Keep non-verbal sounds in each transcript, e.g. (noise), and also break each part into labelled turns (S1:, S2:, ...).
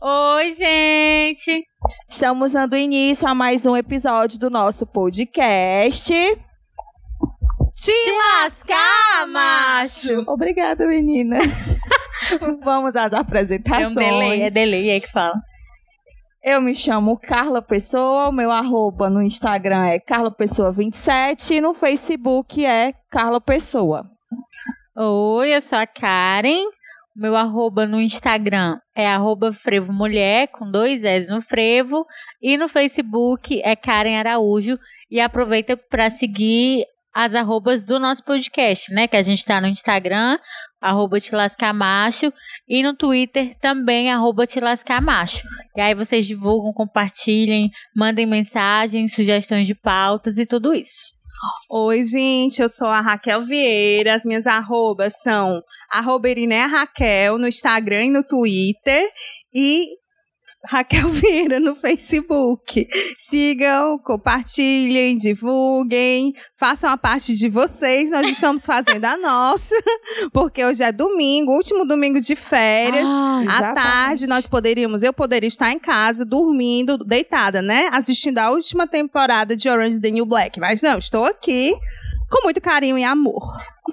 S1: Oi, gente!
S2: Estamos dando início a mais um episódio do nosso podcast.
S1: Te lascar, macho!
S2: Obrigada, meninas. (laughs) Vamos às apresentações.
S1: É um delay, é delay aí que fala.
S2: Eu me chamo Carla Pessoa, o meu arroba no Instagram é Carla Pessoa 27 e no Facebook é Carla Pessoa.
S1: Oi, eu sou a Karen. Meu arroba no Instagram é arroba frevo mulher, com dois S no frevo. E no Facebook é Karen Araújo. E aproveita para seguir as arrobas do nosso podcast, né? Que a gente está no Instagram, arroba Tilascamacho, e no Twitter também, arroba Tilascamacho. E aí vocês divulgam, compartilhem, mandem mensagens, sugestões de pautas e tudo isso.
S3: Oi, gente, eu sou a Raquel Vieira. As minhas arrobas são arroba Raquel no Instagram e no Twitter. E Raquel (laughs) Vieira no Facebook. Sigam, compartilhem, divulguem, façam a parte de vocês. Nós estamos fazendo a nossa, (laughs) porque hoje é domingo, último domingo de férias.
S2: Ah,
S3: à tarde nós poderíamos, eu poderia estar em casa dormindo, deitada, né? Assistindo a última temporada de Orange is the New Black. Mas não, estou aqui com muito carinho e amor.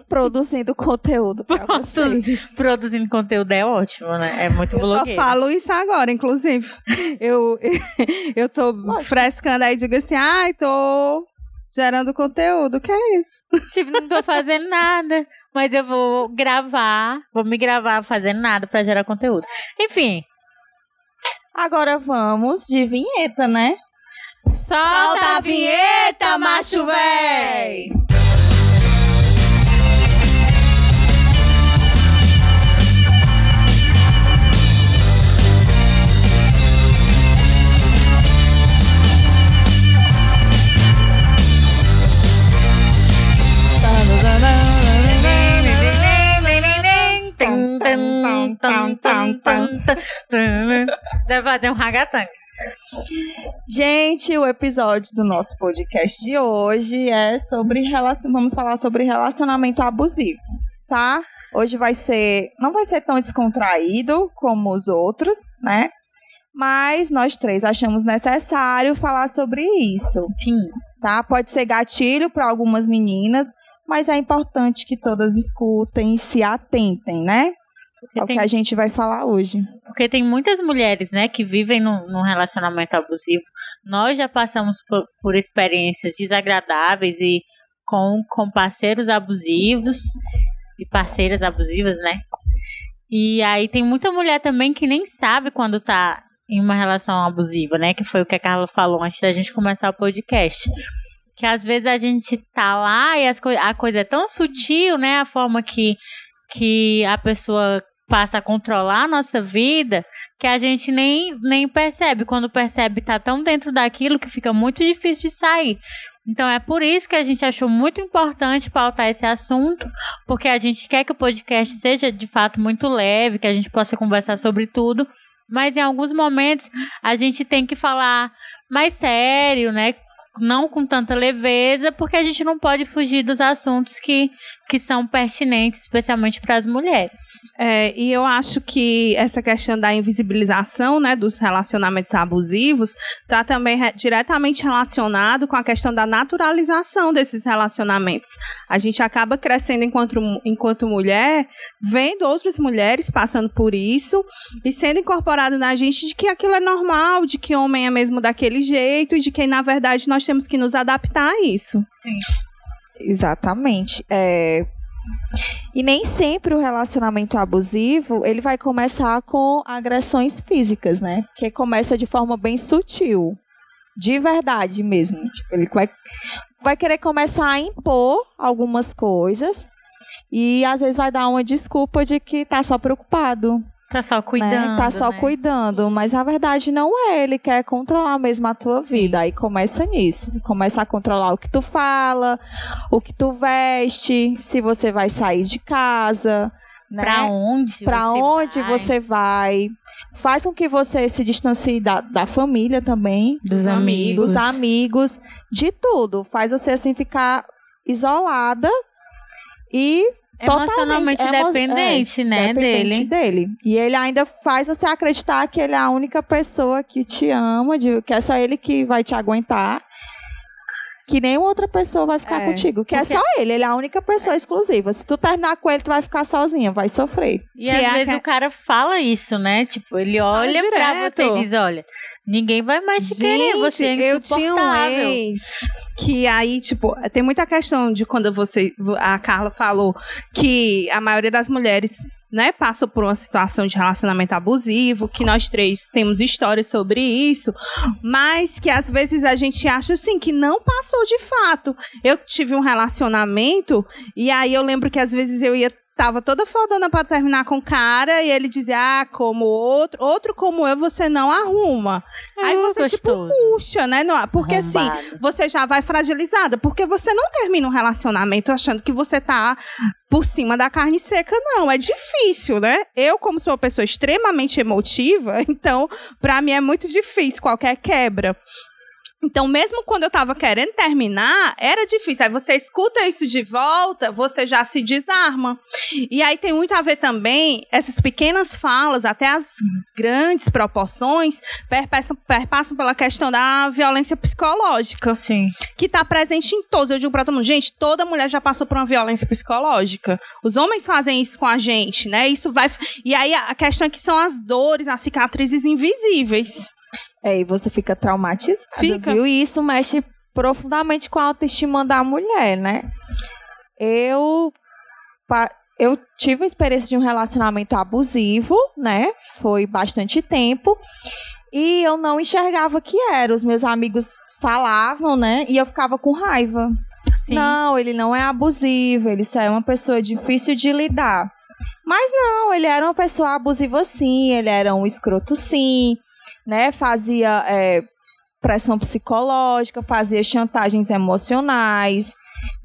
S2: Produzindo conteúdo para (laughs) vocês.
S1: Produzindo conteúdo é ótimo, né? É muito
S3: Eu só
S1: blogueiro.
S3: falo isso agora, inclusive. Eu, (laughs) eu tô frescando aí, digo assim, ai, tô gerando conteúdo. Que é isso? (laughs)
S1: Tipo, não tô fazendo nada, mas eu vou gravar, vou me gravar fazendo nada pra gerar conteúdo. Enfim,
S2: Agora vamos de vinheta, né?
S1: solta a vinheta, macho véi! Deve fazer um ragatanga.
S2: Gente, o episódio do nosso podcast de hoje é sobre relacion... vamos falar sobre relacionamento abusivo, tá? Hoje vai ser, não vai ser tão descontraído como os outros, né? Mas nós três achamos necessário falar sobre isso,
S1: Sim.
S2: tá? Pode ser gatilho para algumas meninas, mas é importante que todas escutem e se atentem, né? É o
S1: tem,
S2: que a gente vai falar hoje.
S1: porque tem muitas mulheres, né, que vivem num, num relacionamento abusivo. Nós já passamos por, por experiências desagradáveis e com, com parceiros abusivos e parceiras abusivas, né? E aí tem muita mulher também que nem sabe quando tá em uma relação abusiva, né? Que foi o que a Carla falou antes da gente começar o podcast. Que às vezes a gente tá lá e as coi a coisa é tão sutil, né? A forma que, que a pessoa passa a controlar a nossa vida que a gente nem, nem percebe. Quando percebe, tá tão dentro daquilo que fica muito difícil de sair. Então é por isso que a gente achou muito importante pautar esse assunto, porque a gente quer que o podcast seja de fato muito leve, que a gente possa conversar sobre tudo, mas em alguns momentos a gente tem que falar mais sério, né? Não com tanta leveza, porque a gente não pode fugir dos assuntos que, que são pertinentes, especialmente para as mulheres.
S3: É, e eu acho que essa questão da invisibilização né, dos relacionamentos abusivos está também re- diretamente relacionado com a questão da naturalização desses relacionamentos. A gente acaba crescendo enquanto, enquanto mulher, vendo outras mulheres passando por isso e sendo incorporado na gente de que aquilo é normal, de que homem é mesmo daquele jeito e de que, na verdade, nós temos que nos adaptar a isso.
S2: Exatamente. É... E nem sempre o relacionamento abusivo ele vai começar com agressões físicas, né? Porque começa de forma bem sutil. De verdade mesmo. Tipo, ele vai, vai querer começar a impor algumas coisas e às vezes vai dar uma desculpa de que tá só preocupado.
S1: Tá só cuidando.
S2: Né? Tá só
S1: né?
S2: cuidando, mas na verdade não é. Ele quer controlar mesmo a tua vida. Aí começa nisso. Começa a controlar o que tu fala, o que tu veste, se você vai sair de casa. Né?
S1: Pra onde?
S2: Pra
S1: você
S2: onde
S1: vai,
S2: você vai. Faz com que você se distancie da, da família também,
S1: Dos amigos.
S2: dos amigos, de tudo. Faz você assim ficar isolada e
S1: Emocionalmente
S2: totalmente emo-
S1: dependente, né,
S2: dependente
S1: dele.
S2: dele. E ele ainda faz você acreditar que ele é a única pessoa que te ama, de, que é só ele que vai te aguentar. Que nenhuma outra pessoa vai ficar
S3: É,
S2: contigo. Que
S1: porque-
S2: é só ele, ele é a única pessoa exclusiva. Se tu terminar com ele, tu vai ficar sozinha, vai sofrer.
S1: E
S3: Que
S1: às
S3: é
S1: vezes o cara fala isso, né? Tipo, ele olha pra
S3: direto.
S1: você e diz, olha, ninguém vai mais te querer, você é
S3: eu tinha um ex que aí, tipo, tem muita questão de quando você, a Carla falou que a maioria das mulheres, né, passam por uma situação de relacionamento abusivo, que nós três temos histórias sobre isso, mas que às vezes a gente acha assim que não passou de fato. Eu tive um relacionamento e aí eu lembro que às vezes eu ia Tava toda fodona pra terminar com o cara e ele dizia: Ah, como outro, outro como eu, você não arruma. Aí
S1: Uh,
S3: você, tipo,
S1: gostoso.
S3: puxa, né? Porque assim, você já vai fragilizada. Porque você não termina um relacionamento achando que você tá por cima da carne seca, não. É difícil, né? Eu, como sou uma pessoa extremamente emotiva, (laughs) então, pra mim é muito difícil qualquer quebra. Então, mesmo quando eu tava querendo terminar, era difícil. Aí você escuta isso de volta, você já se desarma. E aí tem muito a ver também, essas pequenas falas, até as grandes proporções, perpassam, perpassam pela questão da violência psicológica
S1: Sim.
S3: que está presente em todos. Eu digo para todo mundo, gente, toda mulher já passou por uma violência psicológica. Os homens fazem isso com a gente, né? Isso vai. E aí a questão é que são as dores, as cicatrizes invisíveis.
S2: É, e você fica traumatizado,
S3: Fica.
S2: viu? E isso mexe profundamente com a autoestima da mulher, né? Eu, eu tive uma experiência de um relacionamento abusivo, né? Foi bastante tempo. E eu não enxergava que era. Os meus amigos falavam, né? E eu ficava com raiva.
S1: Sim.
S2: Não, ele não é abusivo, ele só é uma pessoa difícil de lidar. Mas não, ele era uma pessoa abusiva sim, ele era um escroto sim, né? Fazia é, pressão psicológica, fazia chantagens emocionais.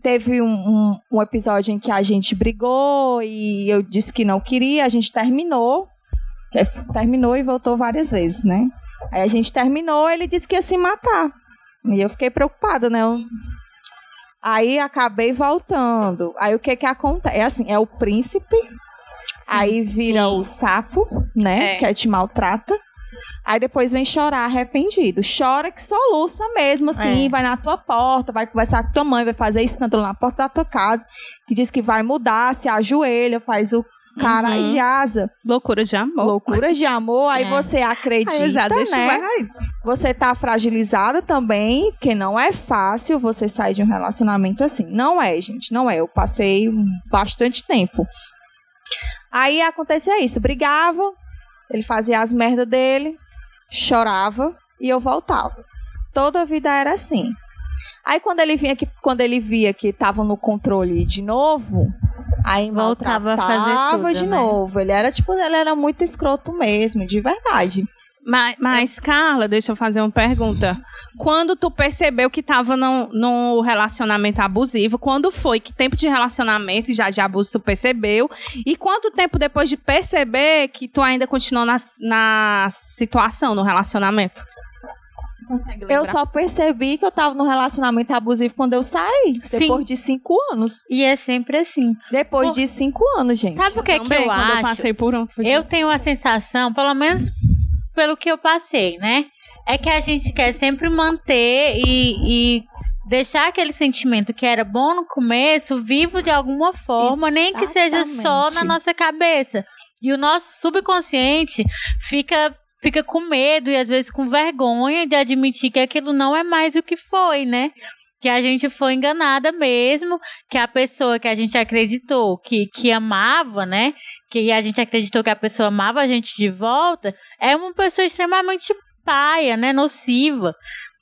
S2: Teve um, um, um episódio em que a gente brigou e eu disse que não queria, a gente terminou. É, Terminou e voltou várias vezes, né? Aí a gente terminou, ele disse que ia se matar. E eu fiquei preocupada, né? Eu- Aí acabei voltando. Aí o que que acontece? É assim, é o príncipe. aí vira
S1: sim.
S2: o sapo, né?
S3: É.
S2: Que te maltrata. Aí depois vem chorar arrependido. Chora que soluça mesmo, assim,
S1: É.
S2: vai na tua porta, vai conversar com tua mãe, vai fazer escândalo na porta da tua casa, que diz que vai mudar, se ajoelha, faz o cara
S1: Uhum.
S2: jaza.
S3: Loucura de amor.
S2: Loucuras de amor, aí (laughs)
S1: É.
S2: você
S3: Aí
S2: acredita,
S3: já deixo
S2: né? Você tá fragilizada também, porque não é fácil você sair de um relacionamento assim. Não é, gente, não é. Eu passei bastante tempo. Aí acontecia isso, brigava, ele fazia as merdas dele, chorava e eu voltava. Toda a vida era assim. Aí quando ele vinha que quando ele via que estavam no controle de novo, aí
S1: Voltava a fazer tudo,
S2: de
S1: né?
S2: novo. Ele era tipo, ele era muito escroto mesmo, de verdade.
S3: Mas, mas, Carla, deixa eu fazer uma pergunta. Quando tu percebeu que tava num, num relacionamento abusivo, quando foi? Que tempo de relacionamento e já de abuso tu percebeu? E quanto tempo depois de perceber que tu ainda continuou na, na situação, no relacionamento?
S2: Eu só percebi que eu tava num relacionamento abusivo quando eu saí.
S1: Sim.
S2: Depois de cinco anos.
S1: E é sempre assim.
S2: Depois
S1: Por-
S2: de cinco anos, gente.
S1: Sabe o que, é que eu
S3: quando
S1: acho?
S3: eu passei por um, foi
S1: Eu tenho a sensação, pelo menos pelo que eu passei, né? É que a gente quer sempre manter e, e deixar aquele sentimento que era bom no começo vivo de alguma forma, nem que seja só na
S2: Exatamente.
S1: nossa cabeça. E o nosso subconsciente fica fica com medo e às vezes com vergonha de admitir que aquilo não é mais o que foi, né? Que a gente foi enganada mesmo, que a pessoa que a gente acreditou que, que amava, né? Que a gente acreditou que a pessoa amava a gente de volta, é uma pessoa extremamente paia, né? Nociva.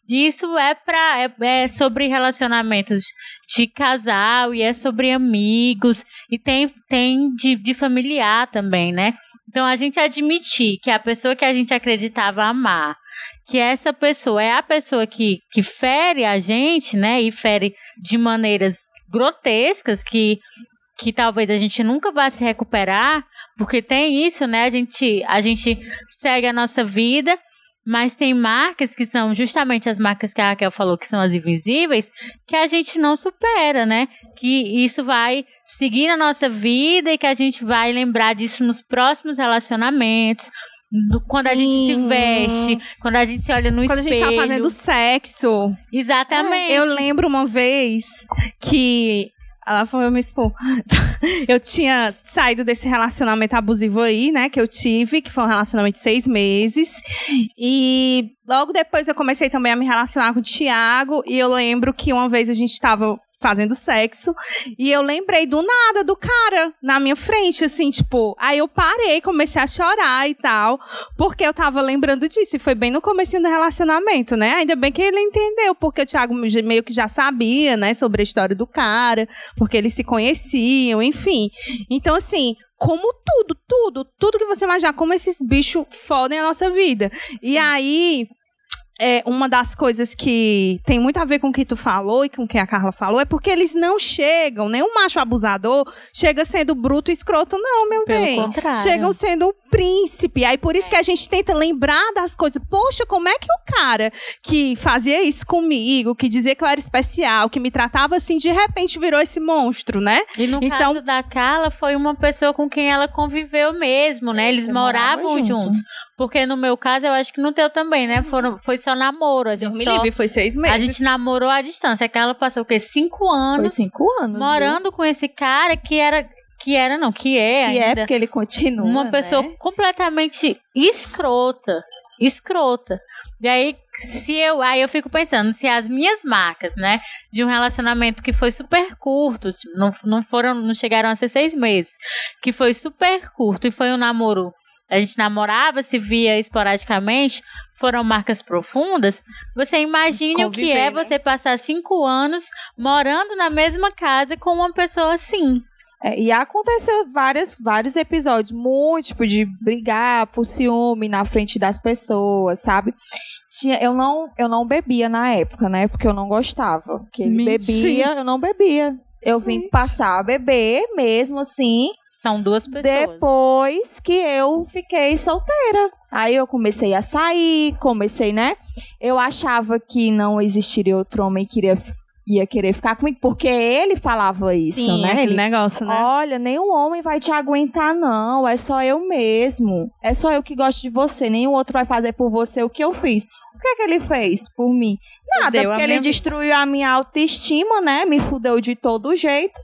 S1: Isso é para é, é, sobre relacionamentos de casal e é sobre amigos e tem tem de, de familiar também, né? Então a gente admitir que a pessoa que a gente acreditava amar, que essa pessoa é a pessoa que, que fere a gente, né? E fere de maneiras grotescas que que talvez a gente nunca vá se recuperar, porque tem isso, né? A gente a gente segue a nossa vida mas tem marcas que são justamente as marcas que a Raquel falou, que são as invisíveis, que a gente não supera, né? Que isso vai seguir na nossa vida e que a gente vai lembrar disso nos próximos relacionamentos. Do, quando a gente se veste, quando a gente se olha no
S3: quando
S1: espelho.
S3: Quando a gente tá fazendo sexo.
S1: Exatamente.
S3: Eu lembro uma vez que ela foi me expor. (laughs) eu tinha saído desse relacionamento abusivo aí, né? Que eu tive, que foi um relacionamento de seis meses. E logo depois eu comecei também a me relacionar com o Thiago. E eu lembro que uma vez a gente estava fazendo sexo. E eu lembrei do nada do cara na minha frente, assim, tipo. Aí eu parei, comecei a chorar e tal, porque eu tava lembrando disso. E foi bem no começo do relacionamento, né? Ainda bem que ele entendeu, porque o Thiago meio que já sabia, né, sobre a história do cara, porque eles se conheciam, enfim. Então, assim, como tudo, tudo, tudo que você imaginar, como esses bichos fodem a nossa vida. E aí, é, uma das coisas que tem muito a ver com o que tu falou e com o que a Carla falou é porque eles não chegam, nenhum macho abusador chega sendo bruto e escroto, não, meu
S1: Pelo
S3: bem.
S1: Contrário.
S3: Chegam sendo um príncipe. Aí por isso é. que a gente tenta lembrar das coisas. Poxa, como é que o cara que fazia isso comigo, que dizia que eu era especial, que me tratava assim, de repente virou esse monstro, né?
S1: E no então, caso da Carla, foi uma pessoa com quem ela conviveu mesmo, né? Eles moravam juntos. Porque no meu caso, eu acho que no teu também, né? Foram, foi só namoro. A gente
S3: me
S1: só,
S3: livre, foi seis meses.
S1: A gente namorou à distância. Aquela passou o quê? Cinco anos.
S2: Foi cinco anos.
S1: Morando
S2: viu?
S1: com esse cara que era. Que era, não, que é.
S2: Que é porque ele continua.
S1: Uma
S2: né?
S1: pessoa completamente escrota. Escrota. E aí, se eu, aí eu fico pensando, se as minhas marcas, né, de um relacionamento que foi super curto, não, não foram, não chegaram a ser seis meses, que foi super curto e foi um namoro a gente namorava, se via esporadicamente, foram marcas profundas, você imagine o que é né? você passar cinco anos morando na mesma casa com uma pessoa assim.
S2: É, e aconteceu várias, vários episódios, muito, tipo, de brigar por ciúme na frente das pessoas, sabe? Tinha, eu, não, eu não bebia na época, né? Porque eu não gostava. Porque ele Mentira. bebia, eu não bebia. Eu Gente. vim passar a beber mesmo assim.
S1: São duas pessoas.
S2: Depois que eu fiquei solteira. Aí eu comecei a sair, comecei, né? Eu achava que não existiria outro homem que iria, ia querer ficar comigo, porque ele falava isso,
S3: Sim,
S2: né?
S3: Ele, negócio, né?
S2: Olha, nenhum homem vai te aguentar, não. É só eu mesmo. É só eu que gosto de você. Nenhum outro vai fazer por você o que eu fiz. O que é que ele fez por mim? Nada, porque ele destruiu a minha autoestima, né? Me fudeu de todo jeito.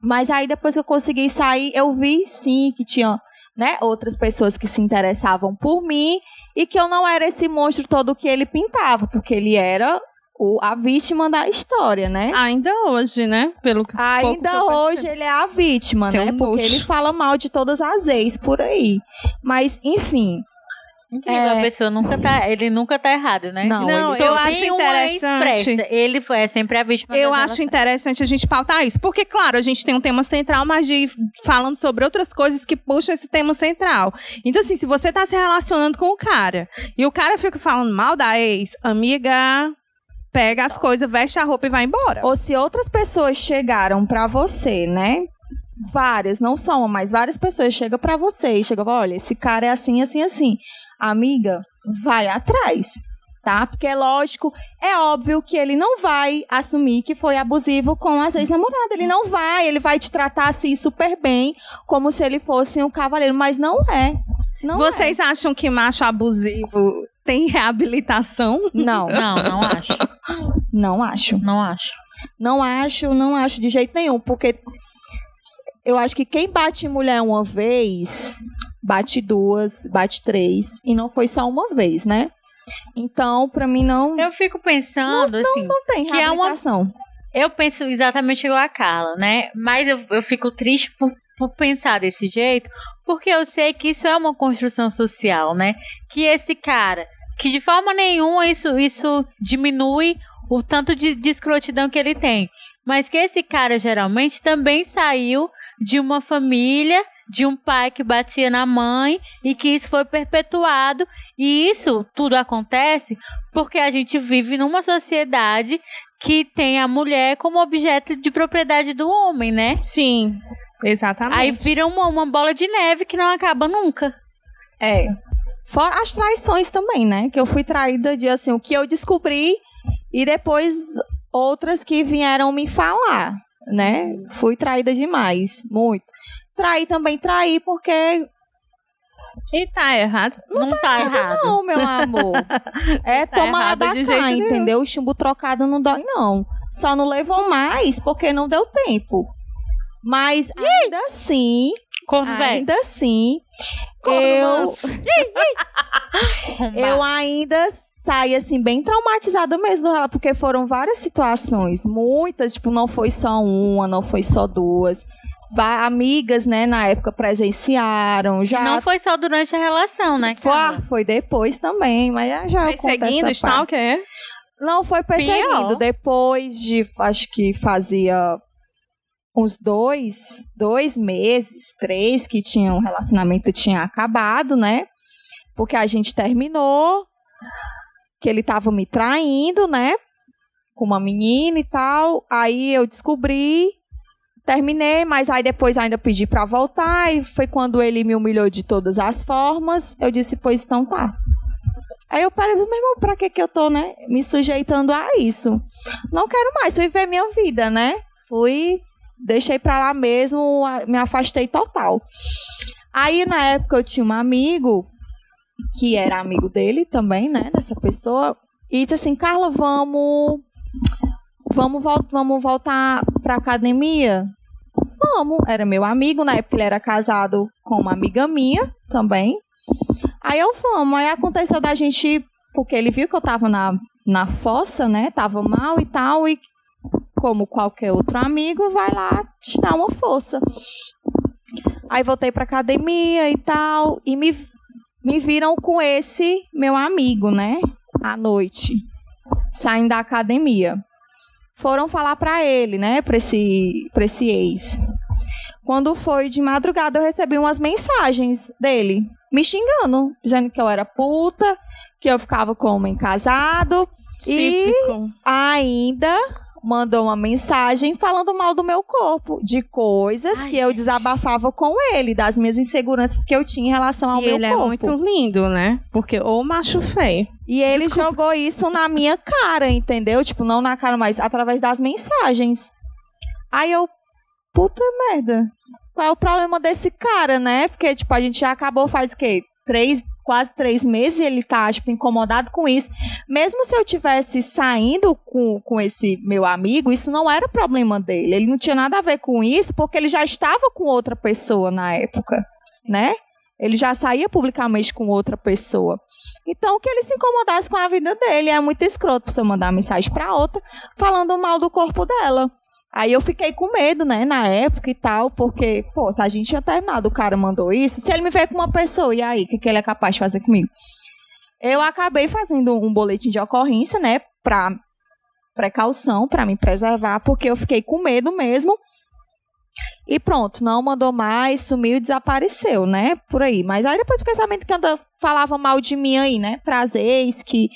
S2: Mas aí depois que eu consegui sair, eu vi sim que tinha né, outras pessoas que se interessavam por mim e que eu não era esse monstro todo que ele pintava, porque ele era o, a vítima da história, né?
S3: Ainda hoje, né? Pelo que
S2: Ainda hoje ele é a vítima, Tem né? Um porque ele fala mal de todas as ex por aí. Mas, enfim,
S1: Incrível, é... a pessoa nunca tá, ele nunca tá errado, né?
S3: Não, não eu acho interessante.
S1: Ele foi é sempre a vítima.
S3: Eu acho interessante a gente pautar isso, porque claro, a gente tem um tema central, mas de falando sobre outras coisas que puxam esse tema central. Então assim, se você tá se relacionando com o cara e o cara fica falando mal da ex, amiga, pega as coisas, veste a roupa e vai embora.
S2: Ou se outras pessoas chegaram para você, né? Várias, não são, mas várias pessoas chegam para você e chegam, olha, esse cara é assim, assim, assim amiga, vai atrás. Tá? Porque é lógico, é óbvio que ele não vai assumir que foi abusivo com as ex-namoradas. Ele não vai, ele vai te tratar assim super bem, como se ele fosse um cavaleiro, mas não é. Não
S3: Vocês
S2: é.
S3: acham que macho abusivo tem reabilitação?
S2: Não.
S1: Não, não acho.
S2: Não acho.
S1: Não acho.
S2: Não acho, não acho de jeito nenhum, porque eu acho que quem bate mulher uma vez bate duas, bate três, e não foi só uma vez, né? Então, para mim não.
S1: Eu fico pensando
S2: não,
S1: assim.
S2: Não, não tem reabilitação.
S1: É uma... Eu penso exatamente igual a Carla, né? Mas eu, eu fico triste por, por pensar desse jeito, porque eu sei que isso é uma construção social, né? Que esse cara que de forma nenhuma isso, isso diminui o tanto de, de escrotidão que ele tem. Mas que esse cara geralmente também saiu de uma família, de um pai que batia na mãe e que isso foi perpetuado. E isso tudo acontece porque a gente vive numa sociedade que tem a mulher como objeto de propriedade do homem, né?
S3: Sim, exatamente.
S1: Aí vira uma, uma bola de neve que não acaba nunca.
S2: É. Fora as traições também, né? Que eu fui traída de assim, o que eu descobri e depois outras que vieram me falar, né? Fui traída demais, muito. Traí também, traí porque
S3: E tá errado.
S1: Não, tá, errado.
S2: não, meu amor. (laughs) É
S3: Tá
S2: toma lá
S3: errado
S2: da cá, entendeu? O chumbo trocado não dói, não. Só não levou mais porque não deu tempo. Mas ainda assim,
S1: Corno
S2: ainda assim,
S3: Corno
S2: eu, (laughs) (laughs) eu ainda saí assim bem traumatizada mesmo porque foram várias situações, muitas, tipo, não foi só uma, não foi só duas. Amigas, né, na época presenciaram, já
S1: Não foi só durante a relação, né?
S2: foi,
S1: Carla?
S2: foi depois também, mas já
S3: Perseguindo,
S2: essa parte.
S3: stalker.
S2: Não foi perseguindo.
S1: Pior.
S2: Depois de, acho que fazia uns dois, dois meses, três, que tinha um relacionamento tinha acabado, né? Porque a gente terminou, que ele tava me traindo, né? Com uma menina e tal. Aí eu descobri, terminei, mas aí depois ainda pedi pra voltar. E foi quando ele me humilhou de todas as formas. Eu disse, pois então tá. Aí eu parei, meu irmão, pra que que eu tô, né, me sujeitando a isso? Não quero mais, viver minha vida, né? Fui, deixei pra lá mesmo, me afastei total. Aí, na época, eu tinha um amigo, que era amigo dele também, né, dessa pessoa, e disse assim, Carla, vamos, vamos, vol vamos voltar pra academia? Vamos, era meu amigo, na época ele era casado com uma amiga minha também, Aí eu vamos, aí aconteceu da gente, porque ele viu que eu tava na, na fossa, né? Tava mal e tal, e como qualquer outro amigo, vai lá te dar uma força. Aí voltei pra academia e tal, e me, me viram com esse meu amigo, né? À noite, saindo da academia. Foram falar pra ele, né? Pra esse, pra esse ex. Quando foi de madrugada, eu recebi umas mensagens dele, me xingando, dizendo que eu era puta, que eu ficava com homem casado, e
S3: Típico.
S2: ainda mandou uma mensagem falando mal do meu corpo, de coisas
S1: Ai,
S2: que eu desabafava com ele, das minhas inseguranças que eu tinha em relação ao
S3: E
S2: meu
S3: ele é
S2: corpo.
S3: muito lindo, né? Porque ou macho feio.
S2: E ele
S3: Desculpa.
S2: jogou isso na minha cara, entendeu? Tipo, não na cara, mas através das mensagens. Aí eu, puta merda. Qual é o problema desse cara, né? Porque, tipo, a gente já acabou faz o quê? Três, quase três meses ele tá, tipo, incomodado com isso. Mesmo se eu tivesse saindo com, com esse meu amigo, isso não era problema dele. Ele não tinha nada a ver com isso, porque ele já estava com outra pessoa na época, né? Ele já saía publicamente com outra pessoa. Então, que ele se incomodasse com a vida dele. É muito escroto você mandar mensagem pra outra falando mal do corpo dela. Aí eu fiquei com medo, né, na época e tal, porque, pô, se a gente tinha terminado, o cara mandou isso, se ele me veio com uma pessoa, e aí, o que, que ele é capaz de fazer comigo? Eu acabei fazendo um boletim de ocorrência, né, pra precaução, pra me preservar, porque eu fiquei com medo mesmo. E pronto, não mandou mais, sumiu e desapareceu, né? Por aí. Mas aí depois fiquei sabendo que anda, falava mal de mim aí, né? Prazeres, que,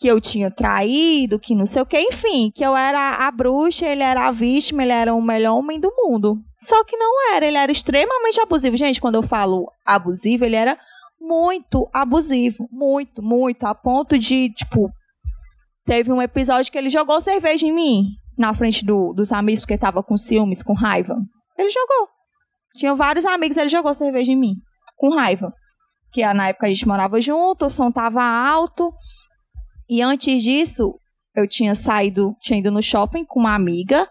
S2: que eu tinha traído, que não sei o que, enfim, que eu era a bruxa, ele era a vítima, ele era o melhor homem do mundo. Só que não era, ele era extremamente abusivo. Gente, quando eu falo abusivo, ele era muito abusivo. Muito, muito. A ponto de, tipo, teve um episódio que ele jogou cerveja em mim, na frente do, dos amigos, porque tava com ciúmes, com raiva. Ele jogou. Tinha vários amigos, ele jogou cerveja em mim, com raiva. Que na época a gente morava junto, o som tava alto. E antes disso, eu tinha saído, tinha ido no shopping com uma amiga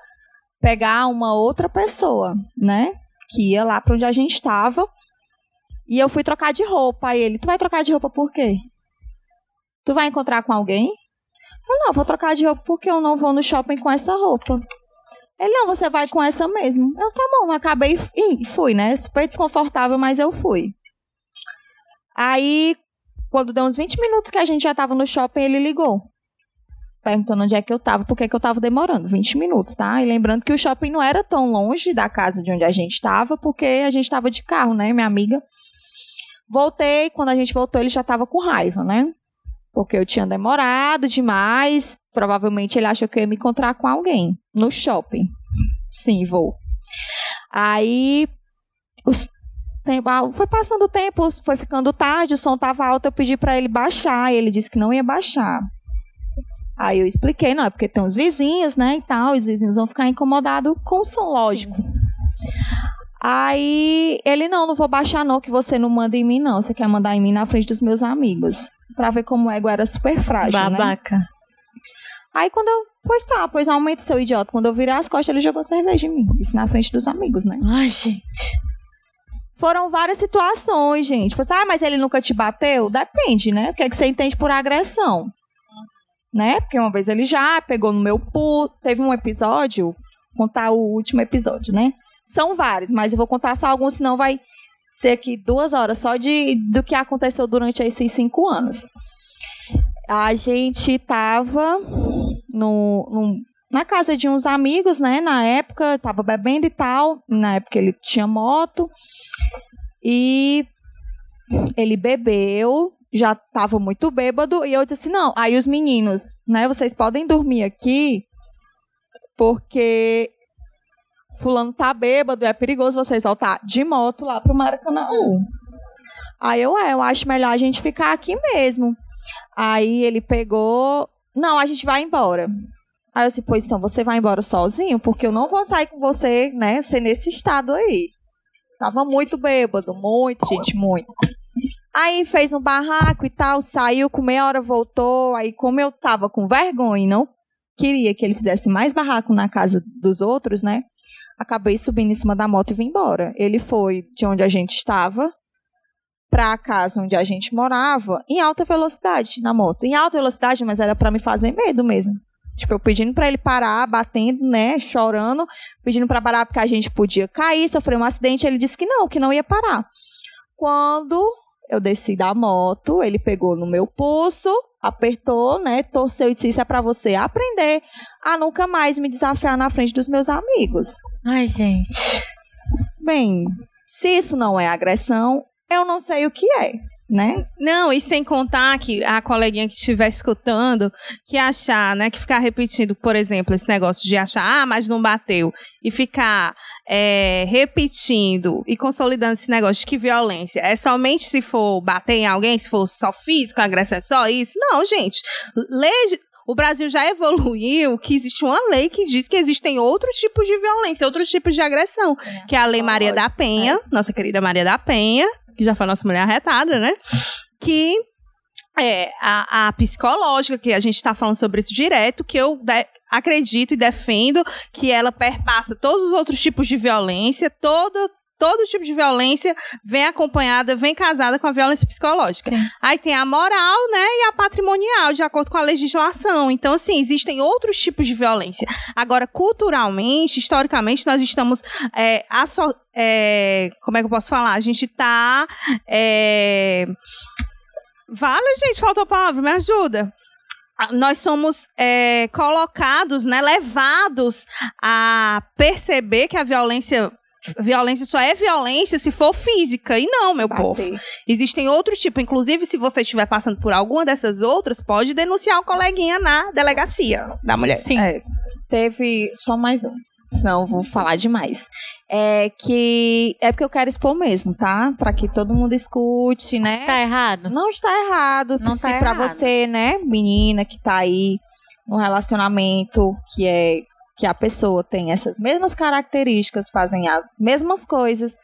S2: pegar uma outra pessoa, né? Que ia lá pra onde a gente estava. E eu fui trocar de roupa. Aí ele, tu vai trocar de roupa por quê? Tu vai encontrar com alguém? Eu não, vou trocar de roupa porque eu não vou no shopping com essa roupa. Ele, não, você vai com essa mesmo. Eu, tá bom, acabei e fui, né? Super desconfortável, mas eu fui. Aí, quando deu uns 20 minutos que a gente já tava no shopping, ele ligou. Perguntando onde é que eu tava, por que eu tava demorando. 20 minutos, tá? E lembrando que o shopping não era tão longe da casa de onde a gente tava, porque a gente tava de carro, né, minha amiga? Voltei, quando a gente voltou, ele já tava com raiva, né? Porque eu tinha demorado demais. Provavelmente ele achou que eu ia me encontrar com alguém no shopping. Sim, vou. Aí os, tempo, ah, foi passando o tempo, foi ficando tarde, o som tava alto, eu pedi para ele baixar, e ele disse que não ia baixar. Aí eu expliquei, não, é porque tem uns vizinhos, né, e tal, os vizinhos vão ficar incomodados com o som, lógico. Aí ele, não, não vou baixar não, que você não manda em mim não, você quer mandar em mim na frente dos meus amigos. Pra ver como o ego era super frágil,
S1: né? Babaca.
S2: Né? Aí quando eu, pois tá, pois aumenta seu idiota. Quando eu virei as costas, ele jogou cerveja em mim. Isso na frente dos amigos, né?
S1: Ai, gente.
S2: Foram várias situações, gente. Tipo, assim, ah, mas ele nunca te bateu? Depende, né? O que é que você entende por agressão? Né? Porque uma vez ele já pegou no meu pu, teve um episódio, contar o último episódio, né? São vários, mas eu vou contar só alguns, senão vai ser aqui duas horas só de do que aconteceu durante esses cinco anos. A gente tava no, no, na casa de uns amigos, né? Na época, tava bebendo e tal. Na época ele tinha moto. E ele bebeu, já tava muito bêbado. E eu disse: não. Aí os meninos, né? Vocês podem dormir aqui, porque fulano tá bêbado, é perigoso vocês voltar de moto lá pro Maracanã. Aí eu, é, eu acho melhor a gente ficar aqui mesmo. Aí ele pegou, não, a gente vai embora. Aí eu disse, pois então você vai embora sozinho, porque eu não vou sair com você, né, você nesse estado aí. Tava muito bêbado, muito, gente, muito. Aí fez um barraco e tal, saiu, com meia hora voltou. Aí, como eu tava com vergonha e não queria que ele fizesse mais barraco na casa dos outros, né? acabei subindo em cima da moto e vim embora. Ele foi de onde a gente estava para a casa onde a gente morava em alta velocidade na moto. Em alta velocidade, mas era para me fazer medo mesmo. Tipo, eu pedindo para ele parar, batendo, né, chorando, pedindo para parar porque a gente podia cair, sofrer um acidente. Ele disse que não, que não ia parar. Quando eu desci da moto, ele pegou no meu pulso, apertou, né, torceu e disse: Isso é para você aprender a nunca mais me desafiar na frente dos meus amigos.
S1: Ai, gente.
S2: Bem, se isso não é agressão, eu não sei o que é. Né?
S3: Não, e sem contar que a coleguinha que estiver escutando, que achar, né, que ficar repetindo, por exemplo, esse negócio de achar, ah, mas não bateu, e ficar é, repetindo e consolidando esse negócio de que violência é somente se for bater em alguém, se for só físico, agressão é só isso. Não, gente. Lei, o Brasil já evoluiu que existe uma lei que diz que existem outros tipos de violência, outros tipos de agressão, é, que é a Lei Maria da Penha, é. nossa querida Maria da Penha, que já foi nossa mulher arretada, né? Que é a, a psicológica, que a gente está falando sobre isso direto, que eu acredito e defendo que ela perpassa todos os outros tipos de violência, todo, todo tipo de violência vem acompanhada, vem casada com a violência psicológica. Sim. Aí tem a moral, né, e a patrimonial, de acordo com a legislação. Então, assim, existem outros tipos de violência. Agora, culturalmente, historicamente, nós estamos é, é, como é que eu posso falar? A gente está é, Vale, gente, faltou a palavra, me ajuda nós somos é, colocados, né, levados a perceber que a violência violência só é violência se for física. E não, se meu bater. povo. Existem outros tipos. Inclusive, se você estiver passando por alguma dessas outras, pode denunciar o coleguinha na delegacia da mulher.
S2: Sim. É, teve só mais um senão eu vou falar demais. É que é porque eu quero expor mesmo, tá? Para que todo mundo escute, né?
S1: Tá errado?
S2: Não está errado. Não se tá para você, né, menina que tá aí no relacionamento que é que a pessoa tem essas mesmas características, fazem as mesmas coisas,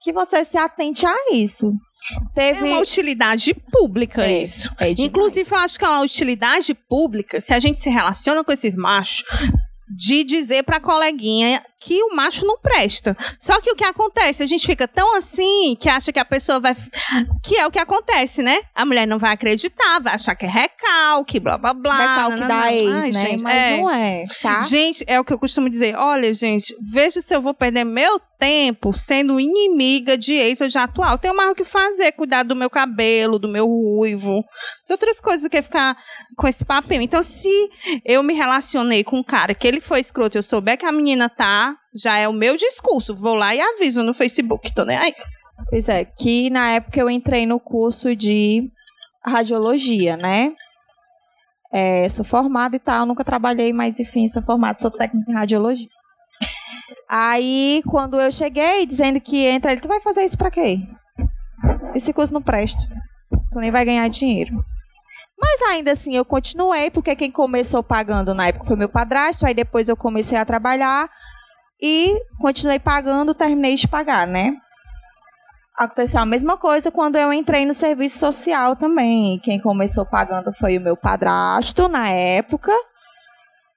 S2: que você se atente a isso.
S3: Teve... É uma utilidade pública é, isso. É Inclusive, eu acho que é uma utilidade pública, se a gente se relaciona com esses machos, de dizer pra coleguinha que o macho não presta. Só que o que acontece? A gente fica tão assim que acha que a pessoa vai. Que é o que acontece, né? A mulher não vai acreditar, vai achar que é recalque, blá blá blá.
S2: Recalque da ex,
S3: Ai,
S2: né?
S3: gente,
S2: Mas
S3: é.
S2: não é, tá?
S3: Gente, é o que eu costumo dizer. Olha, gente, veja se eu vou perder meu tempo sendo inimiga de ex ou de atual. Tenho mais o que fazer, cuidar do meu cabelo, do meu ruivo. São outras coisas do que ficar com esse papinho. Então, se eu me relacionei com um cara que ele foi escroto eu souber que a menina tá, já é o meu discurso. Vou lá e aviso no Facebook. Tô nem aí.
S2: Pois é, que na época eu entrei no curso de radiologia, né? É, sou formada e tal, nunca trabalhei, mas enfim, sou formada, sou técnica em radiologia. Aí, quando eu cheguei dizendo que entra, ele, tu vai fazer isso pra quê? Esse curso não presta. Tu nem vai ganhar dinheiro. Mas ainda assim, eu continuei, porque quem começou pagando na época foi meu padrasto, aí depois eu comecei a trabalhar e continuei pagando, terminei de pagar, né? Aconteceu a mesma coisa quando eu entrei no serviço social também. Quem começou pagando foi o meu padrasto na época.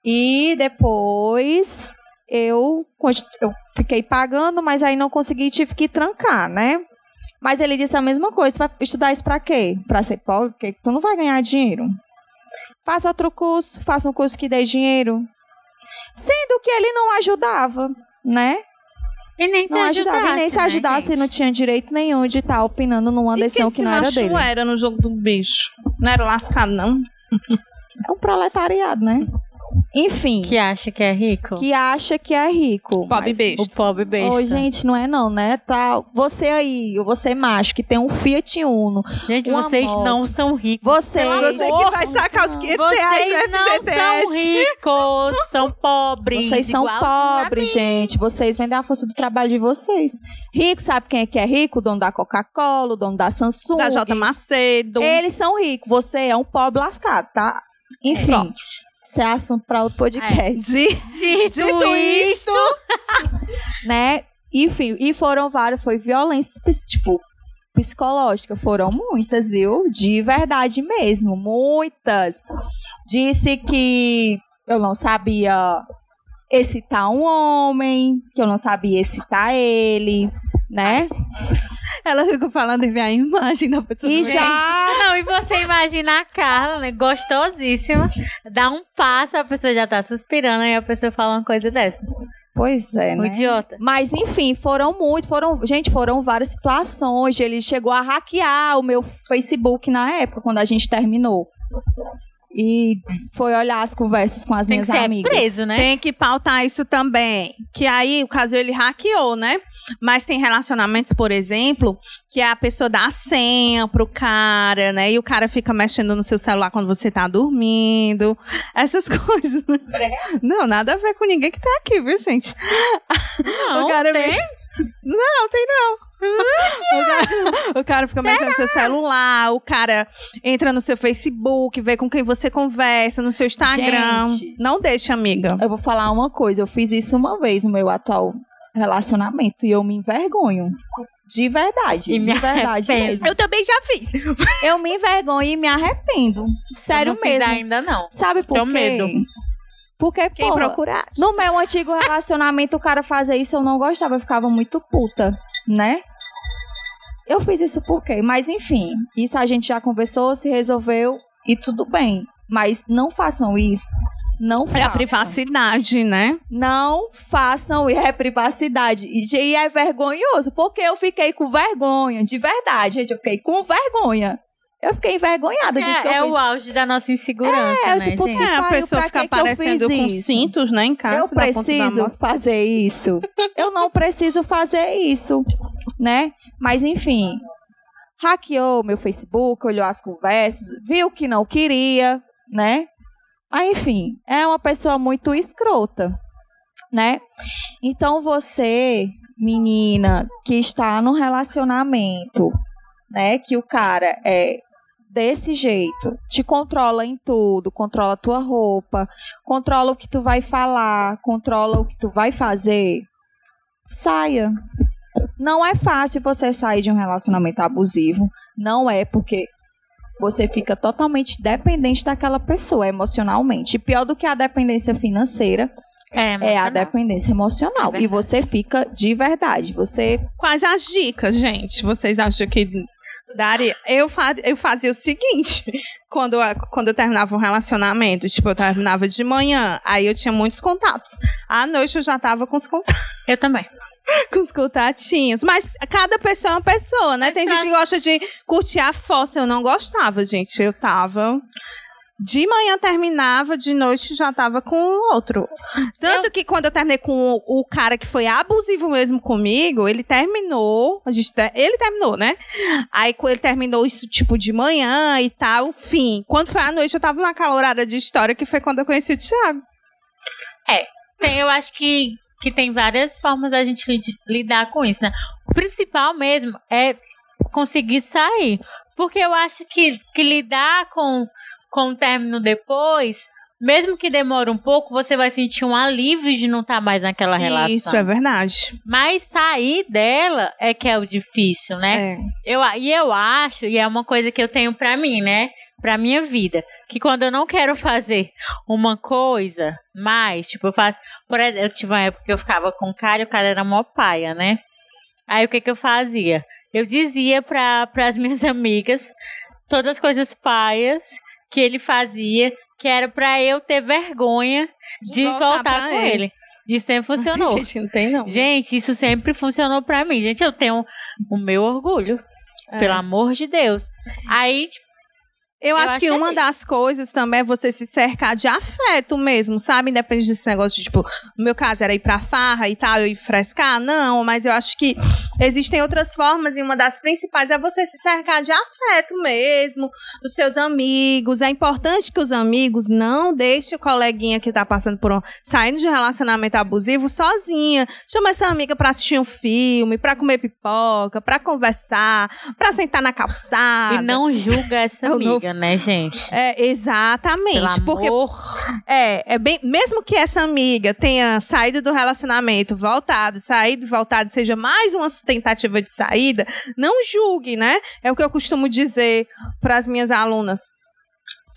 S2: E depois eu, eu fiquei pagando, mas aí não consegui, tive que trancar, né? Mas ele disse a mesma coisa. Tu vai estudar isso pra quê? Pra ser pobre? Porque tu não vai ganhar dinheiro. Faça outro curso, faça um curso que dê dinheiro. Sendo que ele não ajudava, né?
S1: E nem se
S2: Não ajudava.
S1: ajudasse,
S2: E nem se
S1: né,
S2: ajudasse,
S1: gente?
S2: não tinha direito nenhum de estar opinando numa
S3: E
S2: decisão
S3: que
S2: que não era dele.
S3: era no jogo do bicho? Não era lascado, não?
S2: É um proletariado, né? Enfim,
S1: Que acha que é rico?
S2: que acha que é rico.
S3: Pobre
S2: mas-
S3: besta.
S1: O pobre besta.
S2: Ô, gente, não é não, né? Tá, você aí, você macho, que tem um Fiat Uno.
S1: Gente, vocês
S2: moto.
S1: não são ricos.
S2: Você,
S1: Pelo
S3: Você que vai sacar os 500 reais
S1: Vocês
S3: do
S1: não são
S3: FGTS.
S1: ricos, são pobres.
S2: vocês são pobres, gente. Vocês vendem a força do trabalho de vocês. Rico, sabe quem é que é rico? O dono da Coca-Cola, o dono da Samsung.
S3: Da J. Macedo.
S2: Eles são ricos. Você é um pobre lascado, tá? Enfim,
S3: Pronto.
S2: Isso é assunto para outro podcast.
S3: De-
S1: Dito, (laughs)
S3: Dito
S1: isso, (laughs)
S2: né? Enfim, e foram vários, foi violência, tipo, psicológica, foram muitas, viu? De verdade mesmo, muitas. Disse que eu não sabia excitar um homem, que eu não sabia excitar ele, né?
S3: Ela ficou falando em ver a imagem da pessoa.
S2: E já
S1: Não, e você imagina a Carla, né? Gostosíssima. Dá um passo, a pessoa já tá suspirando, aí a pessoa fala uma coisa dessa.
S2: Pois é, né?
S1: idiota.
S2: Mas enfim, foram muito, foram, gente, foram várias situações. Ele chegou a hackear o meu Facebook na época quando a gente terminou. E foi olhar as conversas com as
S1: Tem que
S2: minhas
S1: ser
S2: amigas.
S1: preso, né?
S3: Tem que pautar isso também. Que aí, o caso ele hackeou, né? Mas tem relacionamentos, por exemplo, que a pessoa dá a senha pro cara, né? E o cara fica mexendo no seu celular quando você tá dormindo. Essas (laughs) coisas. né? Não, nada a ver com ninguém que tá aqui, viu, gente?
S1: Não,
S3: o cara
S1: tem.
S3: vem- Não, tem não. O, cara, o cara fica mexendo no seu celular, o cara entra no seu Facebook, vê com quem você conversa, no seu Instagram.
S2: Gente.
S3: Não deixa, amiga.
S2: Eu vou falar uma coisa, eu fiz isso uma vez no meu atual relacionamento e eu me envergonho. De verdade,
S1: E
S2: de verdade
S1: arrependo.
S2: mesmo.
S3: Eu também já fiz.
S2: Eu me envergonho e me arrependo. Sério
S1: Eu não
S2: mesmo.
S1: ainda não.
S2: Sabe por
S1: Tenho
S2: quê?
S1: medo.
S2: Porque,
S3: Quem
S2: porra,
S3: procurar.
S2: No meu antigo relacionamento, o cara fazer isso, eu não gostava, eu ficava muito puta, né? Eu fiz isso por quê? Mas enfim, isso a gente já conversou, se resolveu e tudo bem. Mas não façam isso. Não
S3: É a
S2: façam.
S3: privacidade, né?
S2: Não façam isso, é privacidade. E é vergonhoso, porque eu fiquei com vergonha, de verdade, gente. Eu fiquei com vergonha. Eu fiquei envergonhada disso que eu
S1: É, é
S2: fiz.
S1: o auge da nossa insegurança,
S2: É, eu,
S1: né,
S2: tipo,
S1: gente?
S2: Que
S3: É, a pessoa
S2: pra
S3: fica
S2: que que eu
S3: aparecendo
S2: fiz
S3: com
S2: isso?
S3: cintos, né, em casa.
S2: Eu preciso fazer isso. Eu não preciso fazer isso, né? Mas enfim, hackeou meu Facebook, olhou as conversas, viu que não queria, né? Mas enfim, é uma pessoa muito escrota, né? Então você, menina, que está num relacionamento, né, que o cara é desse jeito, te controla em tudo, controla a tua roupa, controla o que tu vai falar, controla o que tu vai fazer, saia. Não é fácil você sair de um relacionamento abusivo. Não é porque você fica totalmente dependente daquela pessoa emocionalmente. E pior do que a dependência financeira,
S1: É,
S2: É a dependência emocional.
S1: É
S2: e você fica de verdade. Você.
S3: Quais as dicas, gente? Vocês acham que daria? Eu, fa eu fazia o seguinte: (laughs) quando, eu- quando eu terminava um relacionamento, tipo, eu terminava de manhã, aí eu tinha muitos contatos. À noite eu já tava com os contatos.
S1: Eu também. (laughs)
S3: com os contatinhos. Mas cada pessoa é uma pessoa, né?
S1: Mas
S3: Tem
S1: pra-
S3: gente que gosta de curtir a fossa. Eu não gostava, gente. Eu tava. De manhã terminava, de noite já tava com o outro. Tanto que quando eu terminei com o, o cara que foi abusivo mesmo comigo, ele terminou. A gente, te- ele terminou, né? Aí ele terminou isso tipo de manhã e tal, fim. Quando foi à noite, eu tava naquela horária de história que foi quando eu conheci o Thiago.
S1: Tem, eu acho que, que tem várias formas da gente lid- lidar com isso, né? O principal mesmo é conseguir sair. Porque eu acho que, que lidar com, com o término depois, mesmo que demore um pouco, você vai sentir um alívio de não estar mais naquela relação.
S3: Isso é verdade.
S1: Mas sair dela é que é o difícil, né?
S3: É.
S1: Eu, e eu acho, e é uma coisa que eu tenho pra mim, né? Pra minha vida. Que quando eu não quero fazer uma coisa mais, tipo, eu faço. Por exemplo, eu tive uma época que eu ficava com o cara e o cara era mó paia, né? Aí o que que eu fazia? Eu dizia para as (laughs) minhas amigas todas as coisas paias que ele fazia, que era pra eu ter vergonha de,
S3: voltar
S1: voltar,
S3: pra
S1: com
S3: ele.
S1: ele. E sempre funcionou.
S3: Gente, não tem não.
S1: Gente, isso sempre funcionou pra mim. Gente, eu tenho o meu orgulho.
S3: É.
S1: Pelo amor de Deus. Aí, tipo,
S3: Eu,
S1: Eu
S3: acho,
S1: acho
S3: que
S1: é
S3: uma das coisas também é você se cercar de afeto mesmo, sabe? Independente desse negócio de, tipo, no meu caso era ir pra farra e tal, eu ir frescar. Não, mas eu acho que existem outras formas e uma das principais é você se cercar de afeto mesmo, dos seus amigos. É importante que os amigos não deixem o coleguinha que tá passando por um, saindo de relacionamento abusivo sozinha. Chama essa amiga pra assistir um filme, pra comer pipoca, pra conversar, pra sentar na calçada.
S1: e não julga essa (laughs)
S3: o
S1: amiga, né, gente?
S3: É, exatamente.
S1: Pelo
S3: porque
S1: amor.
S3: é, é bem, mesmo que essa amiga tenha saído do relacionamento, voltado, saído, voltado, seja mais uma tentativa de saída, não julgue, né? É o que eu costumo dizer para as minhas alunas.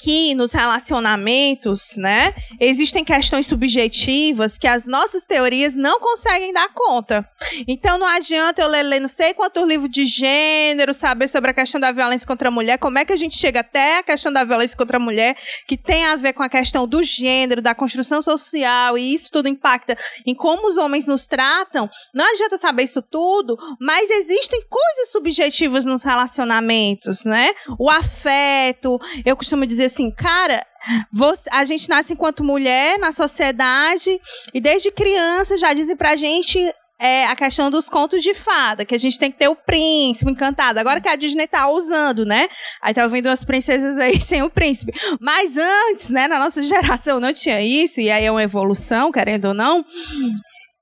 S3: Que nos relacionamentos, né, existem questões subjetivas que as nossas teorias não conseguem dar conta. Então não adianta eu ler, ler não sei quantos livros de gênero, saber sobre a questão da violência contra a mulher, como é que a gente chega até a questão da violência contra a mulher, que tem a ver com a questão do gênero, da construção social, e isso tudo impacta em como os homens nos tratam. Não adianta saber isso tudo, mas existem coisas subjetivas nos relacionamentos, né? O afeto. Eu costumo dizer assim, cara. você- a gente nasce enquanto mulher na sociedade e desde criança já dizem pra gente é, a questão dos contos de fada, que a gente tem que ter o príncipe encantado. Agora que a Disney tá usando, né? Aí tá vendo umas princesas aí (laughs) sem o príncipe. Mas antes, né, na nossa geração não tinha isso, e aí é uma evolução, querendo ou não.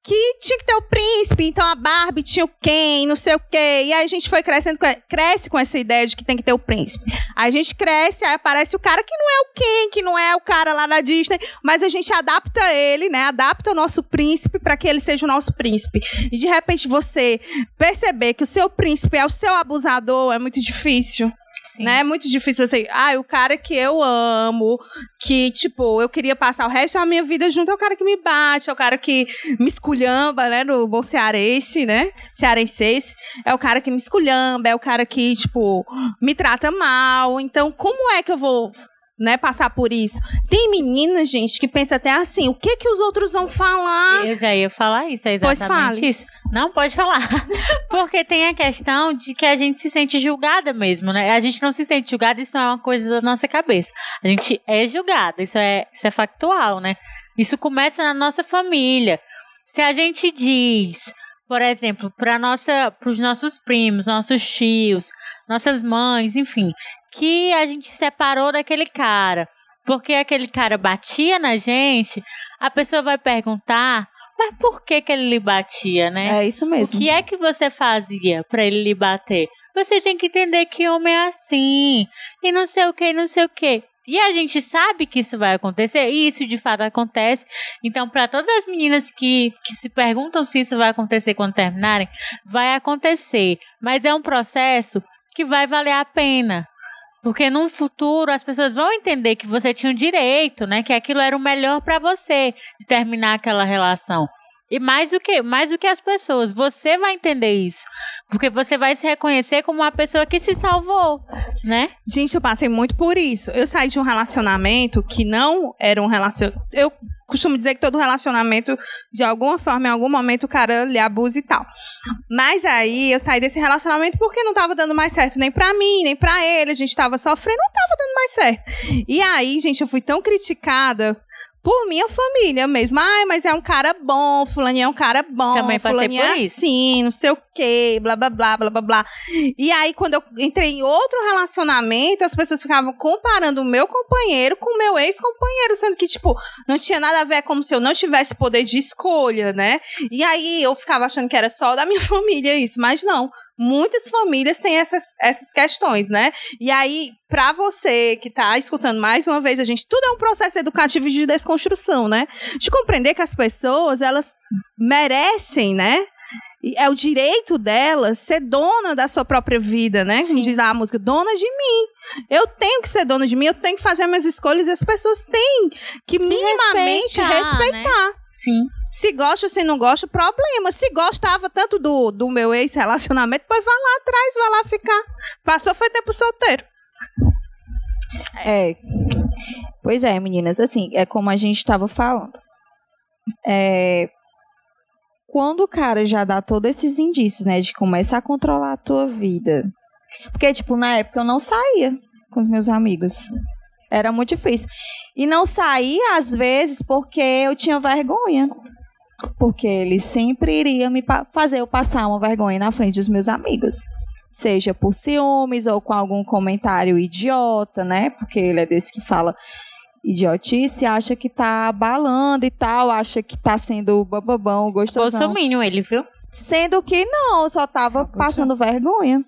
S3: Que tinha que ter o príncipe, então a Barbie tinha o Ken, não sei o quê. E aí a gente foi crescendo, cresce com essa ideia de que tem que ter o príncipe. A gente cresce, aí aparece o cara que não é o Ken, que não é o cara lá da Disney, mas a gente adapta ele, né? Adapta o nosso príncipe para que ele seja o nosso príncipe. E de repente você perceber que o seu príncipe é o seu abusador é muito difícil.
S1: Sim.
S3: Né? É muito difícil você. Ah, o cara que eu amo, que, tipo, eu queria passar o resto da minha vida junto, é o cara que me bate, é o cara que me esculhamba, né? No bom cearense, né? Cearense. É o cara que me esculhamba, é o cara que, tipo, me trata mal. Então, como é que eu vou. Né, passar por isso. Tem meninas, gente, que pensa até assim: o que que os outros vão falar?
S1: Eu já ia falar isso, é
S3: Pois
S1: exatamente
S3: fale.
S1: isso. Não pode falar. (laughs) Porque tem a questão de que a gente se sente julgada mesmo, né? A gente não se sente julgada, isso não é uma coisa da nossa cabeça. A gente é julgada, isso é, isso é factual, né? Isso começa na nossa família. Se a gente diz, por exemplo, para nossa, os nossos primos, nossos tios, nossas mães, enfim, que a gente separou daquele cara, porque aquele cara batia na gente, a pessoa vai perguntar, mas por que que ele lhe batia, né?
S2: É isso mesmo.
S1: O que é que você fazia pra ele lhe bater? Você tem que entender que homem é assim, e não sei o que, não sei o que. E a gente sabe que isso vai acontecer, e isso de fato acontece. Então, para todas as meninas que, que se perguntam se isso vai acontecer quando terminarem, vai acontecer. Mas é um processo que vai valer a pena. Porque num futuro as pessoas vão entender que você tinha o direito, né? Que aquilo era o melhor para você de terminar aquela relação. E mais do que mais do que as pessoas, você vai entender isso. Porque você vai se reconhecer como uma pessoa que se salvou, né?
S3: Gente, eu passei muito por isso. Eu saí de um relacionamento que não era um relacionamento. Eu costumo dizer que todo relacionamento, de alguma forma, em algum momento, o cara lhe abusa e tal. Mas aí eu saí desse relacionamento porque não tava dando mais certo nem pra mim, nem pra ele. A gente tava sofrendo, não tava dando mais certo. E aí, gente, eu fui tão criticada por minha família mesmo. Ai, mas é um cara bom, fulaninho é um cara bom,
S1: Também
S3: fulaninho
S1: por
S3: é assim, não sei o quê, blá, blá, blá, blá, blá, blá. E aí, quando eu entrei em outro relacionamento, as pessoas ficavam comparando o meu companheiro com o meu ex-companheiro, sendo que, tipo, não tinha nada a ver, é como se eu não tivesse poder de escolha, né? E aí, eu ficava achando que era só da minha (laughs) família isso, mas não. Muitas famílias têm essas, essas questões, né? E aí, pra você que tá escutando mais uma vez, a gente, tudo é um processo educativo de desconstrução, né? De compreender que as pessoas, elas merecem, né? É o direito delas ser dona da sua própria vida, né? Como diz a música, dona de mim. Eu tenho que ser dona de mim, eu tenho que fazer minhas escolhas e as pessoas têm que minimamente
S1: respeitar,
S3: respeitar.
S1: né? Sim.
S3: Se gosta, se não gosta, problema. Se gostava tanto do, do meu ex-relacionamento, pois vai lá atrás, vai lá ficar. Passou, foi tempo solteiro.
S2: É. Pois é, meninas, assim, é como a gente estava falando. É, quando o cara já dá todos esses indícios, né, de começar a controlar a tua vida. Porque, tipo, na época eu não saía com os meus amigos. Era muito difícil. E não saía, às vezes, porque eu tinha vergonha. Porque ele sempre iria me fazer eu passar uma vergonha na frente dos meus amigos seja por ciúmes ou com algum comentário idiota, né? Porque ele é desse que fala idiotice, acha que tá abalando e tal, acha que tá sendo bababão, gostosão.
S1: Bolsominion ele, viu?
S2: Sendo que não, só tava
S3: Só
S2: passando vergonha.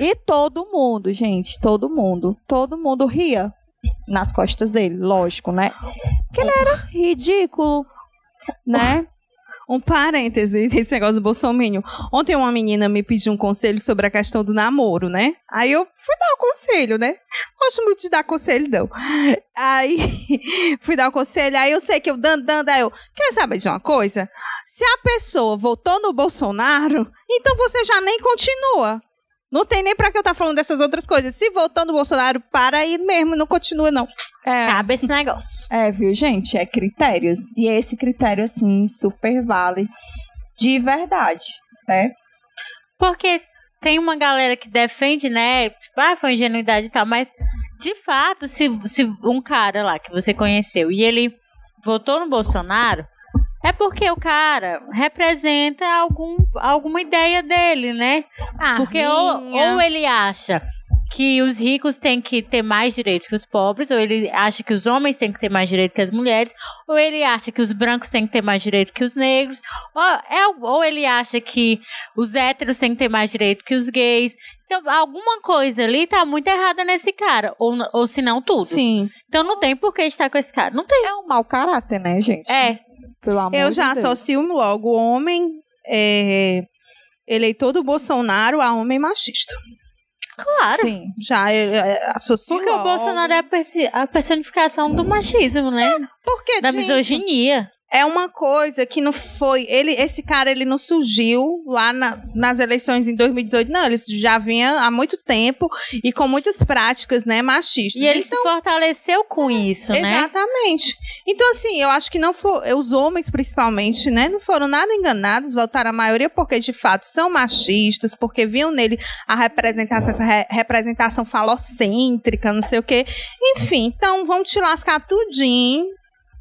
S2: E todo mundo, gente, todo mundo, todo mundo ria nas costas dele, lógico, né? Porque ele era ridículo, né?
S3: Um parêntese desse negócio do Bolsonaro. Ontem uma menina me pediu um conselho sobre a questão do namoro, né? Aí eu fui dar o conselho, né? Gosto muito de dar conselho, não. Aí (laughs) fui dar o conselho, aí eu sei que eu dando, dando, aí eu, quer saber de uma coisa? Se a pessoa votou no Bolsonaro, então você já nem continua. Não tem nem pra que eu tá falando dessas outras coisas. Se votou no Bolsonaro, para aí mesmo, não continua, não.
S2: É,
S1: Cabe esse negócio.
S2: É, viu, gente? É critérios. E esse critério, assim, super vale de verdade, né?
S1: Porque tem uma galera que defende, né? Tipo, ah, foi ingenuidade e tal, mas de fato, se, se um cara lá que você conheceu e ele votou no Bolsonaro, é porque o cara representa algum, alguma ideia dele, né? Porque ou, ou ele acha que os ricos têm que ter mais direitos que os pobres, ou ele acha que os homens têm que ter mais direitos que as mulheres, ou ele acha que os brancos têm que ter mais direito que os negros, ou, é, ou ele acha que os héteros têm que ter mais direito que os gays. Então, alguma coisa ali tá muito errada nesse cara, ou, ou se não tudo.
S3: Sim.
S1: Então não tem por que estar com esse cara. Não tem.
S2: É um mau caráter, né, gente?
S1: É,
S2: Pelo amor
S3: Eu
S2: de
S3: já
S2: Deus.
S3: associo logo o homem é, eleitor do Bolsonaro a homem machista.
S1: claro.
S2: Sim.
S3: Já é, é, associo
S1: Porque o
S3: logo.
S1: Bolsonaro é a, persi- a personificação do machismo, né?
S3: Porque,
S1: Da
S3: gente,
S1: misoginia.
S3: É uma coisa que não foi. Ele, esse cara ele não surgiu lá na- nas eleições em 2018, não. Ele já vinha há muito tempo e com muitas práticas, né, machistas.
S1: E ele
S3: Então,
S1: se fortaleceu com isso, né?
S3: Exatamente. Então, assim, eu acho que não for, os homens, principalmente, né, não foram nada enganados, votaram a maioria porque, de fato, são machistas, porque viam nele a representação, essa re- representação falocêntrica, não sei o quê. Enfim, então vamos te lascar tudinho,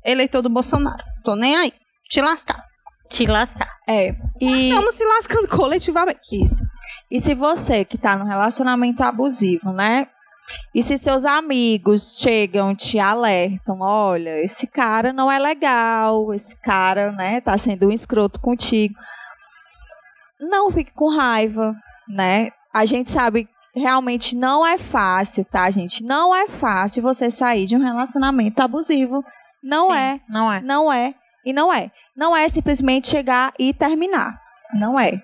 S3: eleitor do Bolsonaro. Tô nem aí. Te lascar.
S1: Te lascar.
S2: É. E
S3: Estamos se lascando coletivamente.
S2: isso. E se você que tá num relacionamento abusivo, né? E se seus amigos chegam, te alertam, olha, esse cara não é legal, esse cara, né, tá sendo um escroto contigo. Não fique com raiva, né? A gente sabe realmente não é fácil, tá, gente? Não é fácil você sair de um relacionamento abusivo. Não
S1: Sim,
S2: é.
S1: Não é.
S2: Não é. E não é. Não é simplesmente chegar e terminar. Não é.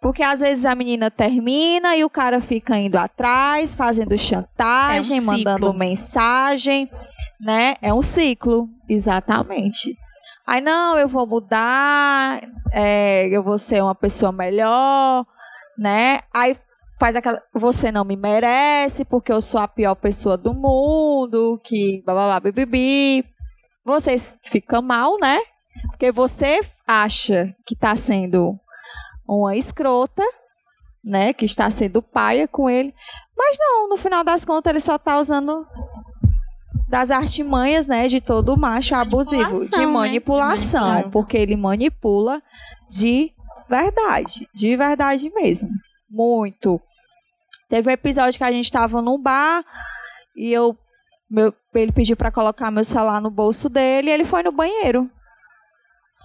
S2: Porque às vezes a menina termina e o cara fica indo atrás, fazendo chantagem,
S3: É um
S2: mandando mensagem, né? É um ciclo, exatamente. Aí, não, eu vou mudar, é, eu vou ser uma pessoa melhor, né? Aí faz aquela. Você não me merece, porque eu sou a pior pessoa do mundo, que blá blá blá, bibibi. Você fica mal, né? Porque você acha que tá sendo uma escrota, né? Que está sendo paia com ele. Mas não, no final das contas, ele só tá usando das artimanhas, né? De todo macho abusivo.
S1: Manipulação,
S2: De
S1: né?
S2: manipulação.
S1: De manipulação.
S2: Porque ele manipula de verdade. De verdade mesmo. Muito. Teve um episódio que a gente tava num bar e eu. Meu, ele pediu pra colocar meu celular no bolso dele e ele foi no banheiro.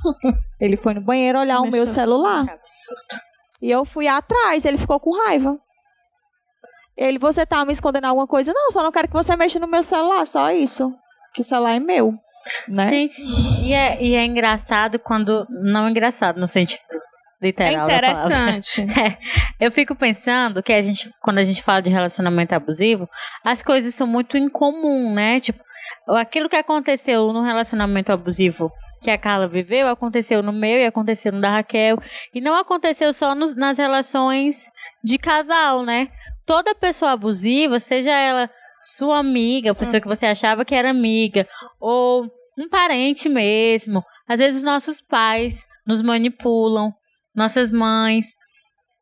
S2: (laughs) ele foi no banheiro olhar o meu celular.
S1: Absurdo.
S2: E eu fui atrás, ele ficou com raiva. Ele, você tá me escondendo alguma coisa? Não, só não quero que você mexa no meu celular, só isso. Que o celular é meu, né?
S1: Gente, e é, e é engraçado quando. Não engraçado no sentido
S3: É
S1: literal. palavra.
S3: interessante. (laughs)
S1: Eu fico pensando que a gente, quando a gente fala de relacionamento abusivo, as coisas são muito incomum, né? Tipo, aquilo que aconteceu no relacionamento abusivo que a Carla viveu, aconteceu no meu e aconteceu no da Raquel. E não aconteceu só nos- nas relações de casal, né? Toda pessoa abusiva, seja ela sua amiga, a pessoa que você achava que era amiga, ou um parente mesmo. Às vezes os nossos pais nos manipulam, nossas mães.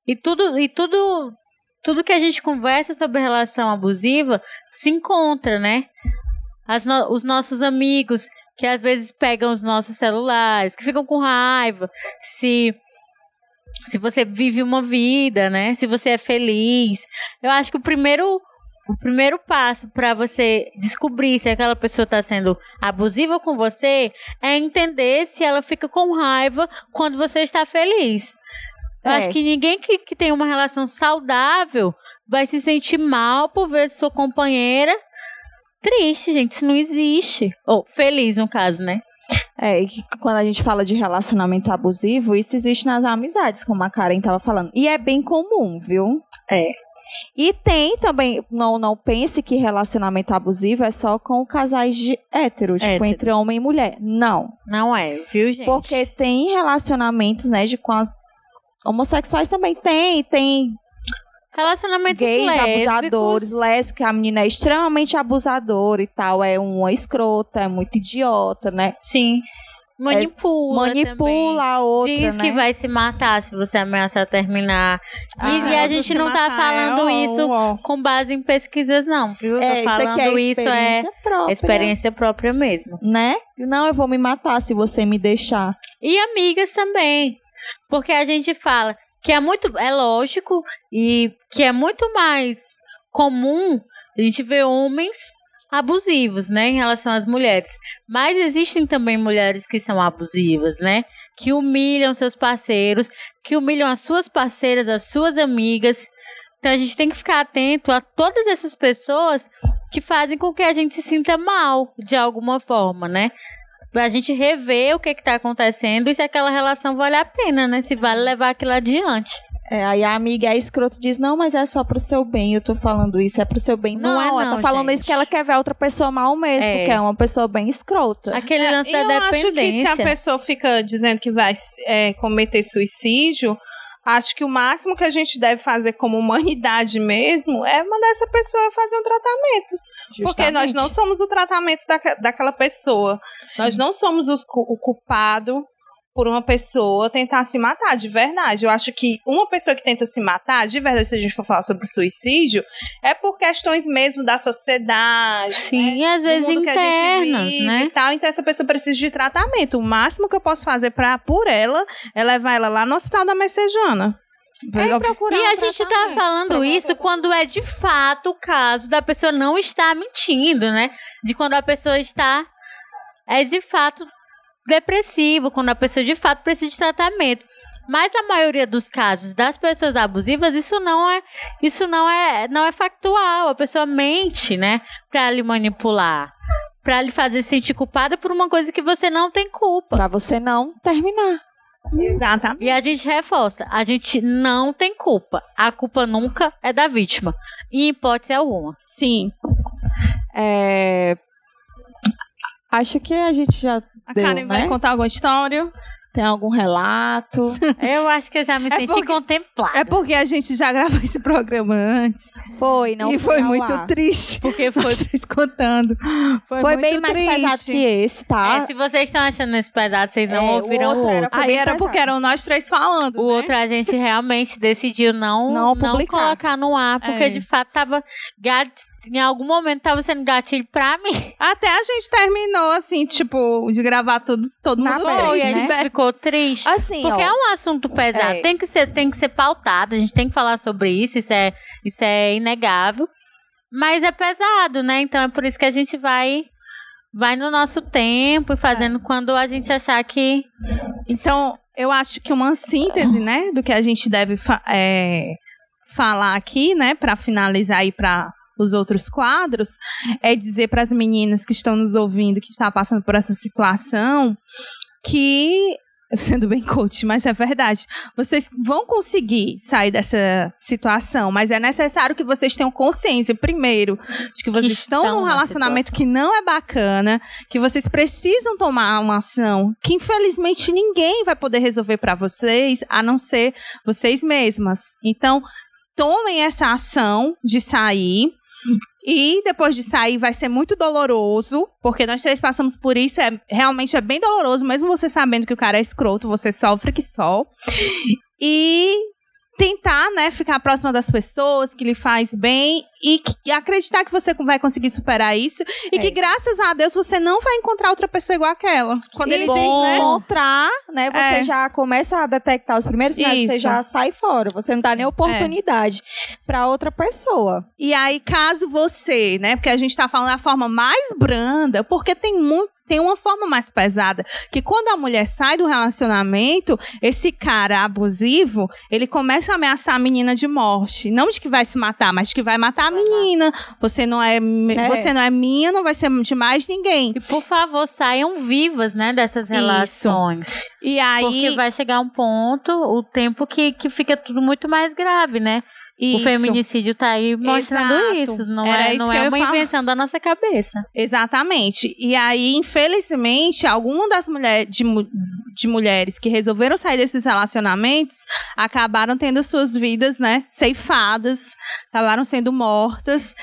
S1: E tudo, e tudo, tudo que a gente conversa sobre relação abusiva se encontra, né? No- os nossos amigos que às vezes pegam os nossos celulares, que ficam com raiva, se se você vive uma vida, né? Se você é feliz. Eu acho que o primeiro o primeiro passo para você descobrir se aquela pessoa está sendo abusiva com você é entender se ela fica com raiva quando você está feliz. Eu
S2: É.
S1: acho que ninguém que, que tem uma relação saudável vai se sentir mal por ver sua companheira triste, gente. Isso não existe. Ou feliz, no caso, né?
S2: É, e que quando a gente fala de relacionamento abusivo, isso existe nas amizades, como a Karen estava falando. E é bem comum, viu?
S1: É.
S2: E tem também, não, não pense que relacionamento abusivo é só com casais de hétero, tipo,
S1: Héteros.
S2: entre homem e mulher. Não.
S1: Não é, viu, gente?
S2: Porque tem relacionamentos, né, de com as homossexuais também tem, tem
S1: Relacionamentos
S2: gays
S1: lésbicos.
S2: abusadores, lésbicos, que a menina é extremamente abusadora e tal, é uma escrota, é muito idiota, né?
S1: Sim. Manipula.
S2: Manipula a outra,
S1: Diz
S2: né?
S1: que vai se matar se você ameaçar terminar.
S2: Ah,
S1: e, a gente não tá falando isso com base em pesquisas, não, viu? Tô
S2: É, isso
S1: falando
S2: é
S1: isso é
S2: experiência própria.
S1: experiência própria mesmo.
S2: Né? Não, eu vou me matar se você me deixar.
S1: E amigas também. Porque a gente fala que é muito. É lógico e que é muito mais comum a gente ver homens abusivos, né, em relação às mulheres. Mas existem também mulheres que são abusivas, né? Que humilham seus parceiros, que humilham as suas parceiras, as suas amigas. Então a gente tem que ficar atento a todas essas pessoas que fazem com que a gente se sinta mal de alguma forma, né? Pra gente rever o que que tá acontecendo e se aquela relação vale a pena, né? Se vale levar aquilo adiante.
S2: É, aí a amiga é escroto diz, não, mas é só pro seu bem, eu tô falando isso, é pro seu bem.
S1: Não
S2: Não,
S1: é
S2: ela
S1: não,
S2: tá falando
S1: gente.
S2: isso que ela quer ver a outra pessoa mal mesmo,
S1: É.
S2: porque é uma pessoa bem escrota.
S1: Aquele lance
S3: É, eu
S1: da
S3: acho que se a
S1: dependência.
S3: pessoa fica dizendo que vai é, cometer suicídio, acho que o máximo que a gente deve fazer como humanidade mesmo é mandar essa pessoa fazer um tratamento. Porque nós
S2: Justamente.
S3: não somos o tratamento daque- daquela pessoa. Nós não somos os o culpado por uma pessoa tentar se matar, de verdade. Eu acho que uma pessoa que tenta se matar, de verdade, se a gente for falar sobre suicídio, é por questões mesmo da sociedade,
S1: Sim, e às vezes internas, né?
S3: e tal. Então essa pessoa precisa de tratamento. O máximo que eu posso fazer pra, por ela é levar ela lá no hospital da Messejana.
S2: É procurar
S1: E a gente tá falando isso quando é de fato o caso da pessoa não estar mentindo, né? De quando a pessoa está é de fato depressivo, quando a pessoa de fato precisa de tratamento. Mas na maioria dos casos das pessoas abusivas, isso não é, isso não é, não é factual. A pessoa mente, né, Pra lhe manipular, Pra lhe fazer sentir culpada por uma coisa que você não tem culpa.
S2: Pra você não terminar.
S3: Exatamente.
S1: E a gente reforça, a gente não tem culpa. A culpa nunca é da vítima. Em hipótese alguma.
S3: Sim.
S2: É, Acho que a gente já
S3: A
S2: deu,
S3: Karen vai
S2: né?
S3: contar alguma história.
S2: Tem algum relato? (laughs)
S1: Eu acho que eu já me
S3: É
S1: senti
S3: porque-
S1: contemplada.
S3: É porque a gente já gravou esse programa antes.
S2: Foi, não
S3: e foi muito
S2: ar.
S3: triste.
S1: Porque foi.
S3: Três contando. Foi,
S2: Foi
S3: muito
S2: bem mais
S3: triste.
S2: pesado que esse, tá?
S1: É, se vocês estão achando esse pesado, vocês não
S2: É,
S1: ouviram o
S2: outro
S1: outro.
S2: era-
S3: Aí era
S2: pesado.
S3: porque eram nós três falando.
S1: O
S3: né?
S1: outro a gente realmente decidiu não,
S2: Não
S1: não, colocar no ar, porque
S3: É.
S1: de fato tava gat... em algum momento tava sendo gatilho pra mim.
S3: Até a gente terminou, assim, tipo, de gravar tudo, todo
S2: Na
S3: mundo
S1: Foi,
S3: triste,
S1: a gente
S3: né?
S1: ficou triste.
S2: Assim,
S1: Porque
S2: ó,
S1: é um assunto pesado,
S2: É.
S1: tem, que ser, tem que ser pautado, a gente tem que falar sobre isso, isso é, isso é inegável. Mas é pesado, né? Então é por isso que a gente vai vai no nosso tempo e fazendo quando a gente achar que
S3: Então, eu acho que uma síntese, né, do que a gente deve fa- é, falar aqui, né, para finalizar aí para os outros quadros, é dizer para as meninas que estão nos ouvindo, que está passando por essa situação, que sendo bem coach, mas é verdade. Vocês vão conseguir sair dessa situação, mas é necessário que vocês tenham consciência, primeiro, de que vocês estão
S1: estão
S3: num
S1: na
S3: relacionamento
S1: situação.
S3: que não é bacana, que vocês precisam tomar uma ação que infelizmente ninguém vai poder resolver para vocês, a não ser vocês mesmas. Então, tomem essa ação de sair. E depois de sair vai ser muito doloroso, porque nós três passamos por isso, é realmente é bem doloroso, mesmo você sabendo que o cara é escroto, você sofre que só. E tentar, né, ficar próxima das pessoas que lhe faz bem e, que- acreditar que você vai conseguir superar isso e
S2: É.
S3: que graças a Deus você não vai encontrar outra pessoa igual aquela. Quando
S2: e
S3: ele diz, né?
S2: encontrar, né? Você
S3: É.
S2: já começa a detectar os primeiros sinais, você
S3: Isso.
S2: já sai fora. Você não dá nem oportunidade pra outra pessoa.
S3: E aí, caso você, né? Porque a gente tá falando da forma mais branda, porque tem muito. Tem uma forma mais pesada, que quando a mulher sai do relacionamento, esse cara abusivo, ele começa a ameaçar a menina de morte. Não de que vai se matar, mas de que vai matar a menina. Você não é,
S2: É.
S3: você não é minha, não vai ser de mais ninguém.
S1: E por favor, saiam vivas, né, dessas relações.
S3: E aí.
S1: Porque vai chegar um ponto, o tempo que, que fica tudo muito mais grave, né? O
S3: isso.
S1: feminicídio tá aí mostrando
S3: Exato.
S1: isso. Não
S3: Era
S1: é, não é uma invenção da nossa cabeça.
S3: Exatamente. E aí, infelizmente, algumas das mulheres de, de mulheres que resolveram sair desses relacionamentos acabaram tendo suas vidas, né, ceifadas, acabaram sendo mortas.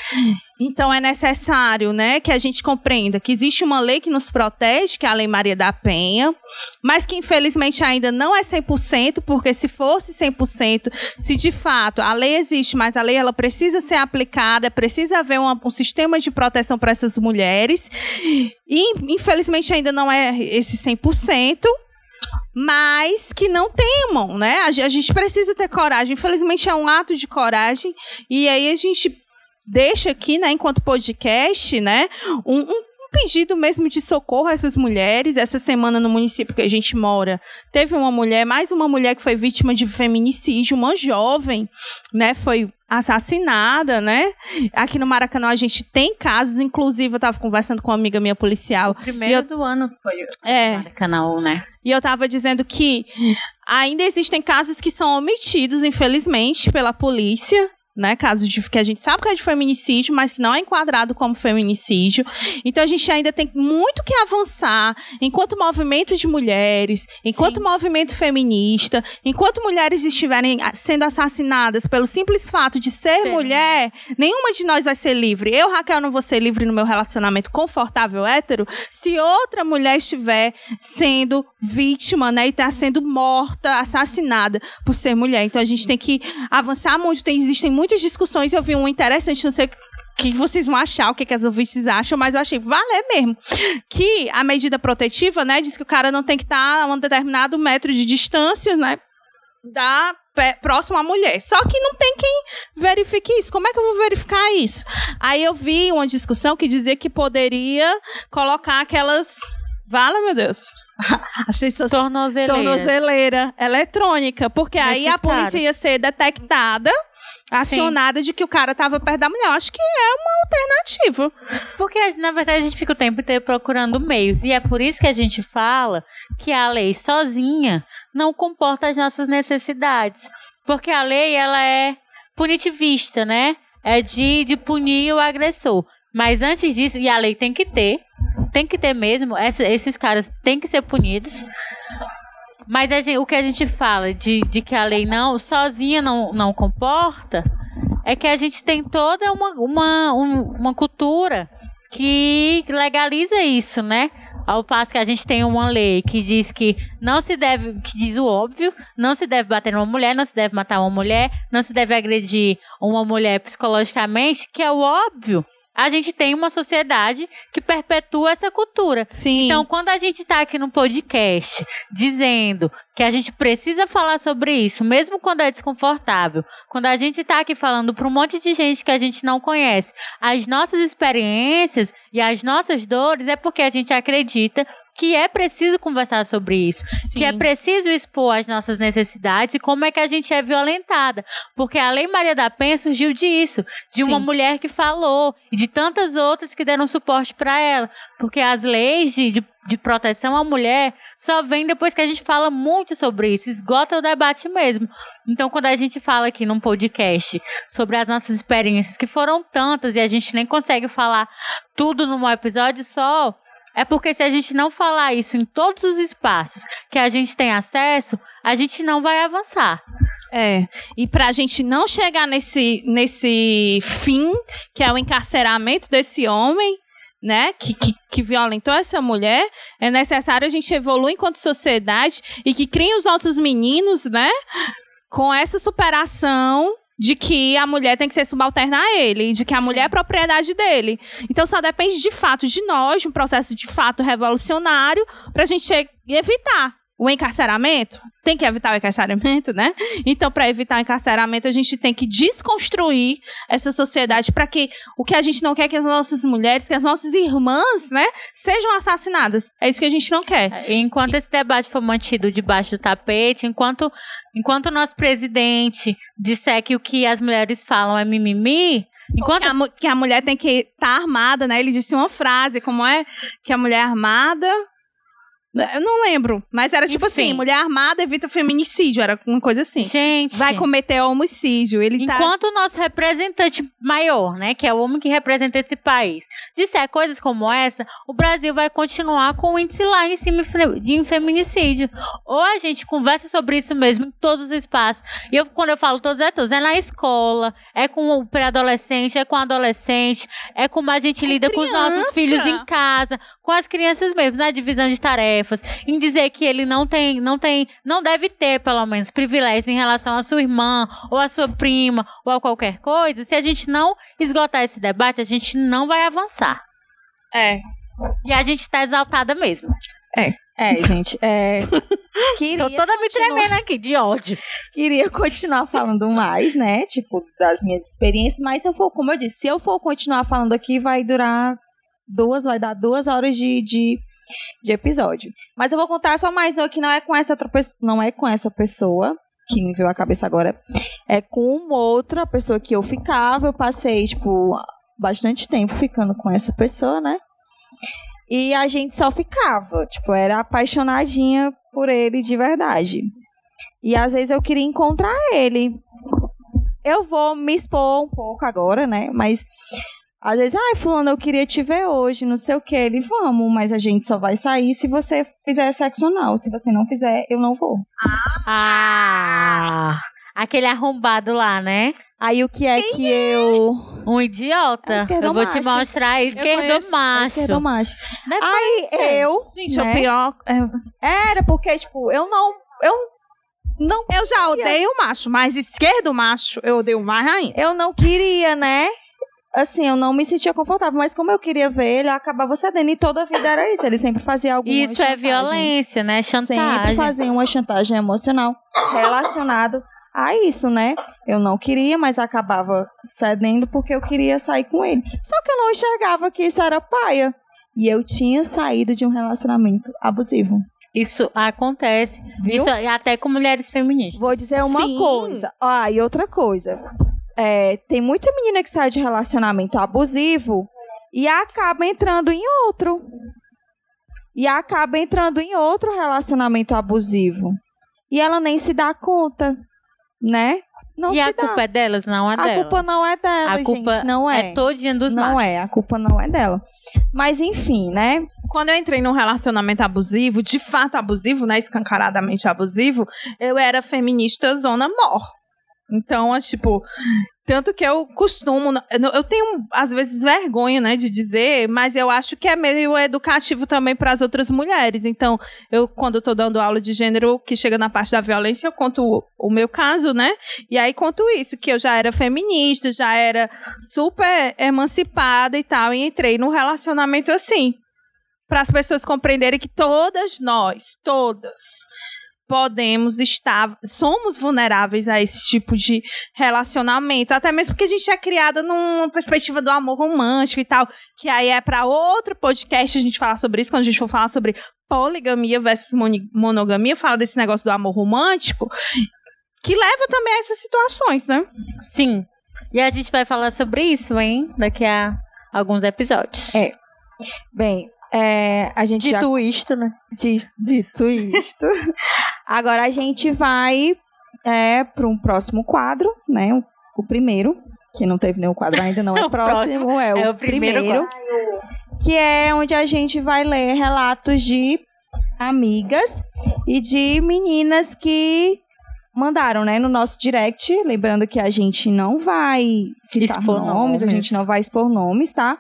S3: Então é necessário, né, que a gente compreenda que existe uma lei que nos protege, que é a Lei Maria da Penha, mas que infelizmente ainda não é 100%, porque se fosse 100%, se de fato a lei existe, mas a lei ela precisa ser aplicada, precisa haver uma- um sistema de proteção para essas mulheres, e infelizmente ainda não é esse 100%. Mas que não temam, né? A ge- a gente precisa ter coragem. Infelizmente é um ato de coragem. E aí a gente deixa aqui, né, enquanto podcast, né, um, um- pedido mesmo de socorro a essas mulheres. Essa semana no município que a gente mora, teve uma mulher, mais uma mulher que foi vítima de feminicídio, uma jovem, né, foi assassinada, né? Aqui no Maracanã a gente tem casos, inclusive eu estava conversando com uma amiga minha policial,
S1: Primeiro
S3: E eu-
S1: do ano foi
S3: é,
S1: o canal, né?
S3: e eu estava dizendo que ainda existem casos que são omitidos, infelizmente, pela polícia. Né, casos de que a gente sabe que é de feminicídio, mas que não é enquadrado como feminicídio. Então a gente ainda tem muito que avançar enquanto movimento de mulheres, enquanto movimento feminista, enquanto mulheres estiverem ah, sendo assassinadas pelo simples fato de ser
S1: Sim.
S3: mulher, nenhuma de nós vai ser livre. Eu, Raquel, não vou ser livre no meu relacionamento confortável hétero se outra mulher estiver sendo vítima, né, e está sendo morta, assassinada por ser mulher. Então a gente tem que avançar muito. Tem, existem muitas discussões. Eu vi uma interessante, não sei o que vocês vão achar, o que, que as ouvintes acham, mas eu achei valer mesmo. Que a medida protetiva, né, diz que o cara não tem que estar a um determinado metro de distância, né, da próximo à mulher. Só que não tem quem verifique isso. Como é que eu vou verificar isso? Aí eu vi uma discussão que dizia que poderia colocar aquelas. Vala, meu Deus. (laughs) Achei isso
S1: Tornozeleira.
S3: tornozeleira eletrônica, porque aí a polícia ia ser detectada acionada de que o cara tava perto da mulher. Eu acho que é uma alternativa.
S1: Porque, na verdade, a gente fica o tempo inteiro procurando meios. E é por isso que a gente fala que a lei sozinha não comporta as nossas necessidades. Porque a lei, ela é punitivista, né? É de, de punir o agressor. Mas antes disso, e a lei tem que ter, tem que ter mesmo, essa, esses caras têm que ser punidos. Mas gente, o que a gente fala de, de que a lei não, sozinha não, não comporta, é que a gente tem toda uma, uma, uma cultura que legaliza isso, né? Ao passo que a gente tem uma lei que diz que não se deve, que diz o óbvio, não se deve bater numa mulher, não se deve matar uma mulher, não se deve agredir uma mulher psicologicamente, que é o óbvio a gente tem uma sociedade que perpetua essa cultura.
S3: Sim.
S1: Então, quando a gente está aqui no podcast dizendo que a gente precisa falar sobre isso, mesmo quando é desconfortável, quando a gente está aqui falando para um monte de gente que a gente não conhece, as nossas experiências e as nossas dores, é porque a gente acredita que é preciso conversar sobre isso, Sim. que é preciso expor as nossas necessidades e como é que a gente é violentada. Porque a Lei Maria da Penha surgiu disso, de Sim. uma mulher que falou e de tantas outras que deram suporte para ela. Porque as leis de, de, de, proteção à mulher só vêm depois que a gente fala muito sobre isso, esgota o debate mesmo. Então, quando a gente fala aqui num podcast sobre as nossas experiências, que foram tantas e a gente nem consegue falar tudo num episódio só é porque se a gente não falar isso em todos os espaços que a gente tem acesso, a gente não vai avançar.
S3: É, e para a gente não chegar nesse, nesse fim, que é o encarceramento desse homem, né, que, que, que, violentou essa mulher, é necessário a gente evoluir enquanto sociedade e que criem os nossos meninos, né, com essa superação de que a mulher tem que ser subalterna a ele, de que a Sim. mulher é propriedade dele. Então só depende de fato de nós, de um processo de fato revolucionário, para a gente evitar o encarceramento, tem que evitar o encarceramento, né? Então, para evitar o encarceramento, a gente tem que desconstruir essa sociedade para que o que a gente não quer é que as nossas mulheres, que as nossas irmãs, né, sejam assassinadas. É isso que a gente não quer.
S1: É, enquanto esse debate for mantido debaixo do tapete, enquanto enquanto o nosso presidente disser que o que as mulheres falam é mimimi,
S3: Enquanto... Que, a, que a mulher tem que estar tá armada, né? Ele disse uma frase, como é? Que a mulher armada eu não lembro, mas era tipo assim, Enfim. assim, mulher armada evita feminicídio, era uma coisa assim.
S1: Gente.
S3: Vai cometer homicídio. Ele
S1: tá Enquanto
S3: tá...
S1: o nosso representante maior, né, que é o homem que representa esse país, disser coisas como essa, o Brasil vai continuar com o índice lá em cima de feminicídio. Ou a gente conversa sobre isso mesmo em todos os espaços. E eu, quando eu falo todos é todos, é na escola, é com o pré-adolescente, é com o adolescente, é como a gente é lida criança. com os nossos filhos em casa, com as crianças mesmo, na divisão de tarefas, em dizer que ele não tem, não tem, não deve ter, pelo menos, privilégios em relação à sua irmã, ou à sua prima, ou a qualquer coisa, se a gente não esgotar esse debate, a gente não vai avançar.
S3: É.
S1: E a gente tá exaltada mesmo.
S2: É. É, gente, é. (laughs)
S1: Queria Tô toda me tremendo aqui, de ódio.
S2: Queria continuar falando mais, né? Tipo, das minhas experiências, mas se eu for, como eu disse, se eu for continuar falando aqui, vai durar duas, vai dar duas horas de, de, de episódio. Mas eu vou contar só mais uma que não é com essa outra não é com essa pessoa que me veio a cabeça agora. É com uma outra pessoa que eu ficava. Eu passei, tipo, bastante tempo ficando com essa pessoa, né? E a gente só ficava, tipo, era apaixonadinha por ele de verdade. E às vezes eu queria encontrar ele. Eu vou me expor um pouco agora, né? Mas às vezes, ai, fulano, eu queria te ver hoje, não sei o que. Ele, vamos, mas a gente só vai sair se você fizer sexo anal. Se você não fizer, eu não vou.
S1: Ah! Aquele arrombado lá, né?
S2: Aí o que é Quem que é? eu.
S1: Um idiota. É eu vou te mostrar esquerdo macho.
S2: Esquerdo macho. Aí eu.
S3: Gente, né? o pior.
S2: É... Era porque, tipo, eu não. Eu não.
S3: Eu já odeio macho, mas esquerdo macho eu odeio mais ainda.
S2: Eu não queria, né? Assim, eu não me sentia confortável, mas como eu queria ver ele, eu acabava cedendo e toda a vida era isso. Ele sempre fazia alguma
S1: Isso é violência, né? Chantagem.
S2: Sempre fazia uma chantagem emocional relacionado a isso, né? Eu não queria, mas acabava cedendo porque eu queria sair com ele. Só que eu não enxergava que isso era paia. E eu tinha saído de um relacionamento abusivo.
S1: Isso acontece. Viu? Isso até com mulheres feministas.
S2: Vou dizer uma Sim. coisa. Ah, e outra coisa é, tem muita menina que sai de relacionamento abusivo e acaba entrando em outro. E acaba entrando em outro relacionamento abusivo. E ela nem se dá conta, né? Não
S1: e
S2: se
S1: a
S2: dá.
S1: culpa é delas? Não é
S2: A
S1: delas.
S2: culpa não é dela,
S1: A culpa
S2: gente, não é.
S1: é todinha dos
S2: não
S1: machos.
S2: é, a culpa não é dela. Mas enfim, né?
S3: Quando eu entrei num relacionamento abusivo, de fato abusivo, né? Escancaradamente abusivo, eu era feminista zona mor. Então, é tipo. Tanto que eu costumo. Eu tenho, às vezes, vergonha, né, de dizer, mas eu acho que é meio educativo também para as outras mulheres. Então, eu, quando tô dando aula de gênero, que chega na parte da violência, eu conto o, o meu caso, né? E aí conto isso, que eu já era feminista, já era super emancipada e tal, e entrei num relacionamento assim. Para as pessoas compreenderem que todas nós, todas, podemos estar, somos vulneráveis a esse tipo de relacionamento, até mesmo porque a gente é criada numa perspectiva do amor romântico e tal, que aí é para outro podcast a gente falar sobre isso, quando a gente for falar sobre poligamia versus monogamia, fala desse negócio do amor romântico, que leva também a essas situações, né?
S1: Sim. E a gente vai falar sobre isso, hein? Daqui a alguns episódios.
S2: É. Bem, é, a gente já
S1: Dito isto, né?
S2: Di- Dito isto, (laughs) agora a gente vai é, para um próximo quadro, né? O, o primeiro, que não teve nenhum quadro ainda, não é, (laughs)
S1: O
S2: próximo, é o,
S1: é o primeiro
S2: primeiro, que é onde a gente vai ler relatos de amigas e de meninas que mandaram, né, no nosso direct, lembrando que a gente não vai citar
S1: Expor
S2: nomes, a
S1: nomes.
S2: gente não vai expor nomes, tá?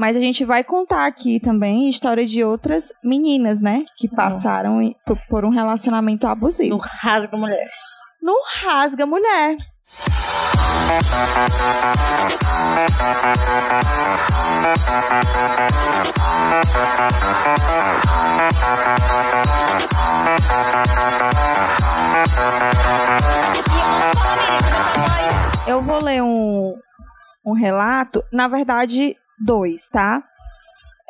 S2: Mas a gente vai contar aqui também a história de outras meninas, né, que passaram em- por, um relacionamento abusivo.
S1: No rasgo mulher.
S2: No rasga mulher. Eu vou ler um, um relato, na verdade, dois, tá?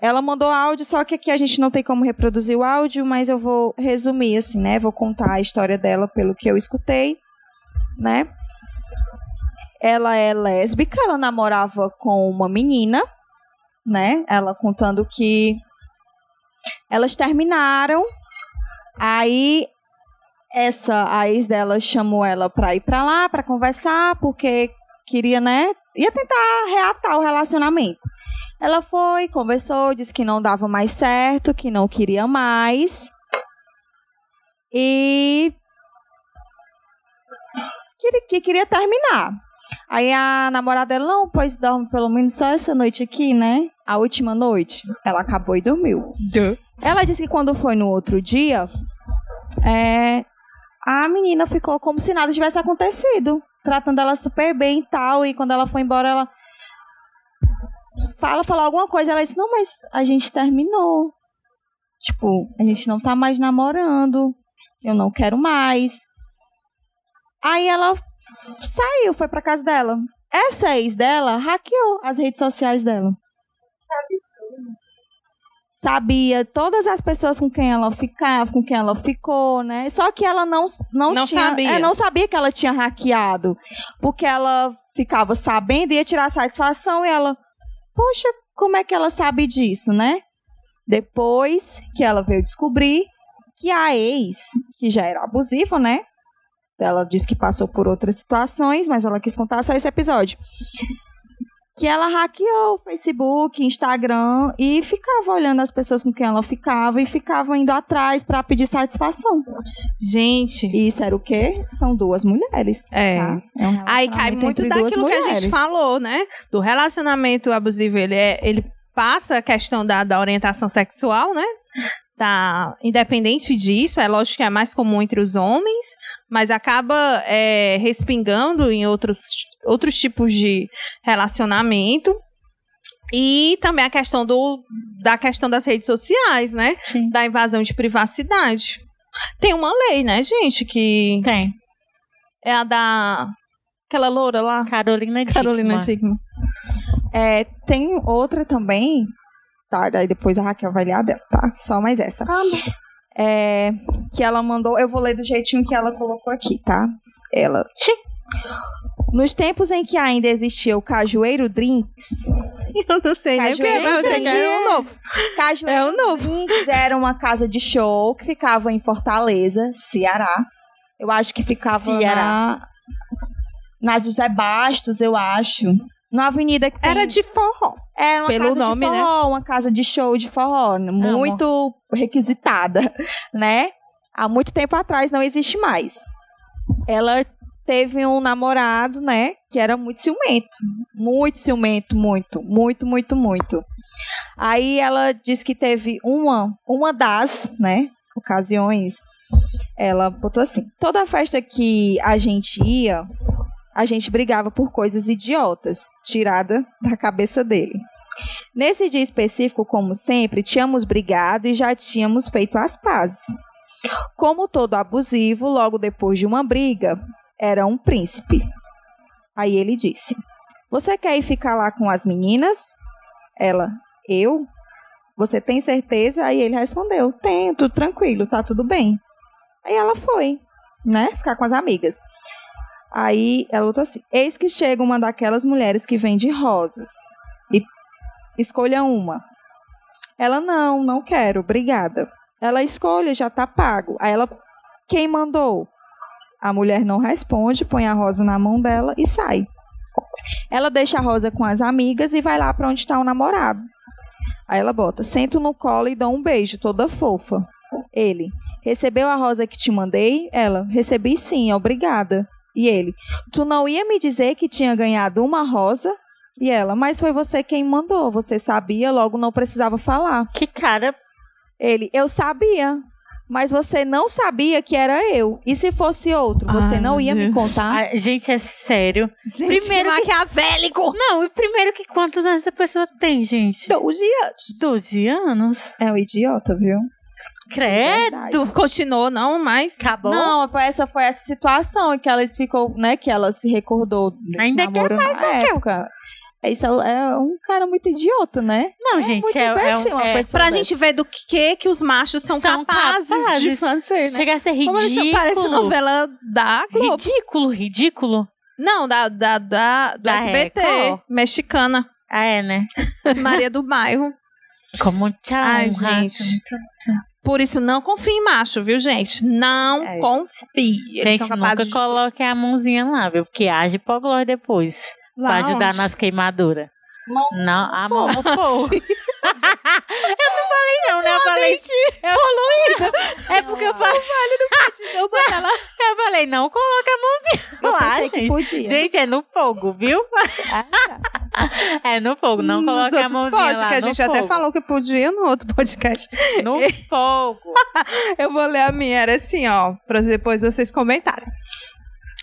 S2: Ela mandou áudio, só que aqui a gente não tem como reproduzir o áudio, mas eu vou resumir, assim, né? Vou contar a história dela pelo que eu escutei, né? Ela é lésbica, ela namorava com uma menina, né? Ela contando que elas terminaram, aí essa a ex dela chamou ela pra ir pra lá pra conversar porque queria, né? Ia tentar reatar o relacionamento. Ela foi, conversou, disse que não dava mais certo, que não queria mais. E que, que queria terminar. Aí a namorada dela, não, pois dorme pelo menos só essa noite aqui, né? A última noite. Ela acabou e dormiu. Ela disse que quando foi no outro dia, é, a menina ficou como se nada tivesse acontecido. Tratando ela super bem e tal. E quando ela foi embora, ela fala, fala alguma coisa. Ela disse, não, mas a gente terminou. Tipo, a gente não tá mais namorando. Eu não quero mais. Aí ela saiu, foi pra casa dela. Essa ex dela hackeou as redes sociais dela. Sabia todas as pessoas com quem ela ficava, com quem ela ficou, né? Só que ela não, não,
S3: Não
S2: tinha.
S3: sabia.
S2: é, não sabia que ela tinha hackeado. Porque ela ficava sabendo, ia tirar satisfação e ela. Poxa, como é que ela sabe disso, né? Depois que ela veio descobrir que a ex, que já era abusiva, né? Ela disse que passou por outras situações, mas ela quis contar só esse episódio. Que ela hackeou o Facebook, Instagram e ficava olhando as pessoas com quem ela ficava e ficava indo atrás para pedir satisfação.
S3: Gente,
S2: E isso era o quê? São duas mulheres.
S3: É.
S2: tá? É um
S3: Aí cai muito daquilo que a gente falou, né? Do relacionamento abusivo, ele, é, ele passa a questão da, da orientação sexual, né? Tá, independente disso, é lógico que é mais comum entre os homens, mas acaba é, respingando em outros, outros tipos de relacionamento. E também a questão do, da questão das redes sociais, né?
S1: Sim.
S3: Da invasão de privacidade. Tem uma lei, né, gente, que
S1: Tem.
S3: é a da. Aquela loura lá.
S1: Carolina Dickman.
S3: Carolina Dickman.
S2: É, tem outra também, tá? Daí depois a Raquel vai ler a dela, tá? Só mais essa. É, que ela mandou, eu vou ler do jeitinho que ela colocou aqui, tá? Ela. Nos tempos em que ainda existia o Cajueiro Drinks,
S3: Eu não sei nem o que é, mas você quer um novo.
S2: Cajueiro
S3: É o novo.
S2: Drinks era uma casa de show que ficava em Fortaleza, Ceará. Eu acho que ficava
S1: Ceará.
S2: na nas José Bastos, eu acho. Na avenida que tem...
S3: Era de forró.
S2: Era uma
S3: pelo
S2: casa
S3: nome,
S2: de
S3: né?
S2: forró, uma casa de show de forró, muito requisitada, (laughs) né? Há muito tempo atrás não existe mais. Ela teve um namorado, né, que era muito ciumento, muito ciumento, muito, muito, muito, muito. Aí ela disse que teve uma, uma das, né, ocasiões, ela botou assim: toda festa que a gente ia, a gente brigava por coisas idiotas, tirada da cabeça dele. Nesse dia específico, como sempre, tínhamos brigado e já tínhamos feito as pazes. Como todo abusivo, logo depois de uma briga, era um príncipe. Aí ele disse: Você quer ir ficar lá com as meninas? Ela: Eu? Você tem certeza? Aí ele respondeu: Tenho, tudo tranquilo, tá tudo bem. Aí ela foi, né? Ficar com as amigas. Aí ela botou assim: Eis que chega uma daquelas mulheres que vende rosas. E escolha uma. Ela: Não, não quero, obrigada. Ela escolhe, já tá pago. Aí ela: Quem mandou? A mulher não responde, põe a rosa na mão dela e sai. Ela deixa a rosa com as amigas e vai lá para onde está o namorado. Aí ela bota: Sento no colo e dou um beijo, toda fofa. Ele: Recebeu a rosa que te mandei? Ela: Recebi sim, obrigada. E ele: Tu não ia me dizer que tinha ganhado uma rosa? E ela: Mas foi você quem mandou. Você sabia, logo não precisava falar.
S1: Que cara.
S2: Ele: Eu sabia. Mas você não sabia que era eu. E se fosse outro, você
S3: Ai,
S2: não ia me
S3: Deus.
S2: contar?
S1: Ah, gente, é sério.
S3: Gente,
S1: Primeiro que-
S3: maquiavélico.
S1: Não, e primeiro que quantos anos essa pessoa tem, gente?
S3: 12 anos.
S1: 12 anos?
S2: É um idiota, viu?
S1: Credo!
S3: Continuou, não, mas...
S1: Acabou?
S2: Não, essa foi essa situação que ela ficou, né? Que ela se recordou
S1: Ainda
S2: namoro na época. Isso é é um cara muito idiota, né?
S1: Não, gente,
S2: muito
S1: é, é, um, é
S3: Pra
S2: dessa.
S3: gente ver do que que os machos são,
S1: São
S3: capazes, de
S1: capazes.
S3: fazer, né?
S1: chega a ser
S3: Como eles são- parece
S1: ridículo.
S3: novela da Globo.
S1: Ridículo, ridículo.
S3: Não, da, da, da, do
S1: Da
S3: SBT,
S1: Record?
S3: mexicana.
S1: Ah, é, né?
S3: Maria do Bairro.
S1: Como tchau.
S3: Ai, gente. Por isso, não confie em macho, viu, gente? Não
S1: É.
S3: confie. Eles
S1: Gente,
S3: são
S1: nunca
S3: de...
S1: coloque a mãozinha lá, viu? Porque age hipoglós depois.
S3: Lá
S1: pra ajudar
S3: onde?
S1: nas queimaduras. Não, a mão no fogo. (laughs) Eu não falei não, né? Eu falei... Eu... (laughs) É porque eu falei...
S3: Não, bota ela- (laughs)
S1: Eu falei, não coloca a mãozinha
S2: Eu
S1: lá,
S2: pensei que
S1: gente.
S2: podia.
S1: Gente, é no fogo, viu?
S2: Ah, tá.
S1: É no fogo, não
S3: Nos
S1: coloque a mãozinha
S3: pode,
S1: lá
S3: que a gente até
S1: fogo.
S3: falou que podia no outro podcast.
S1: No fogo.
S3: Eu vou ler a minha, era assim, ó, pra depois vocês comentarem.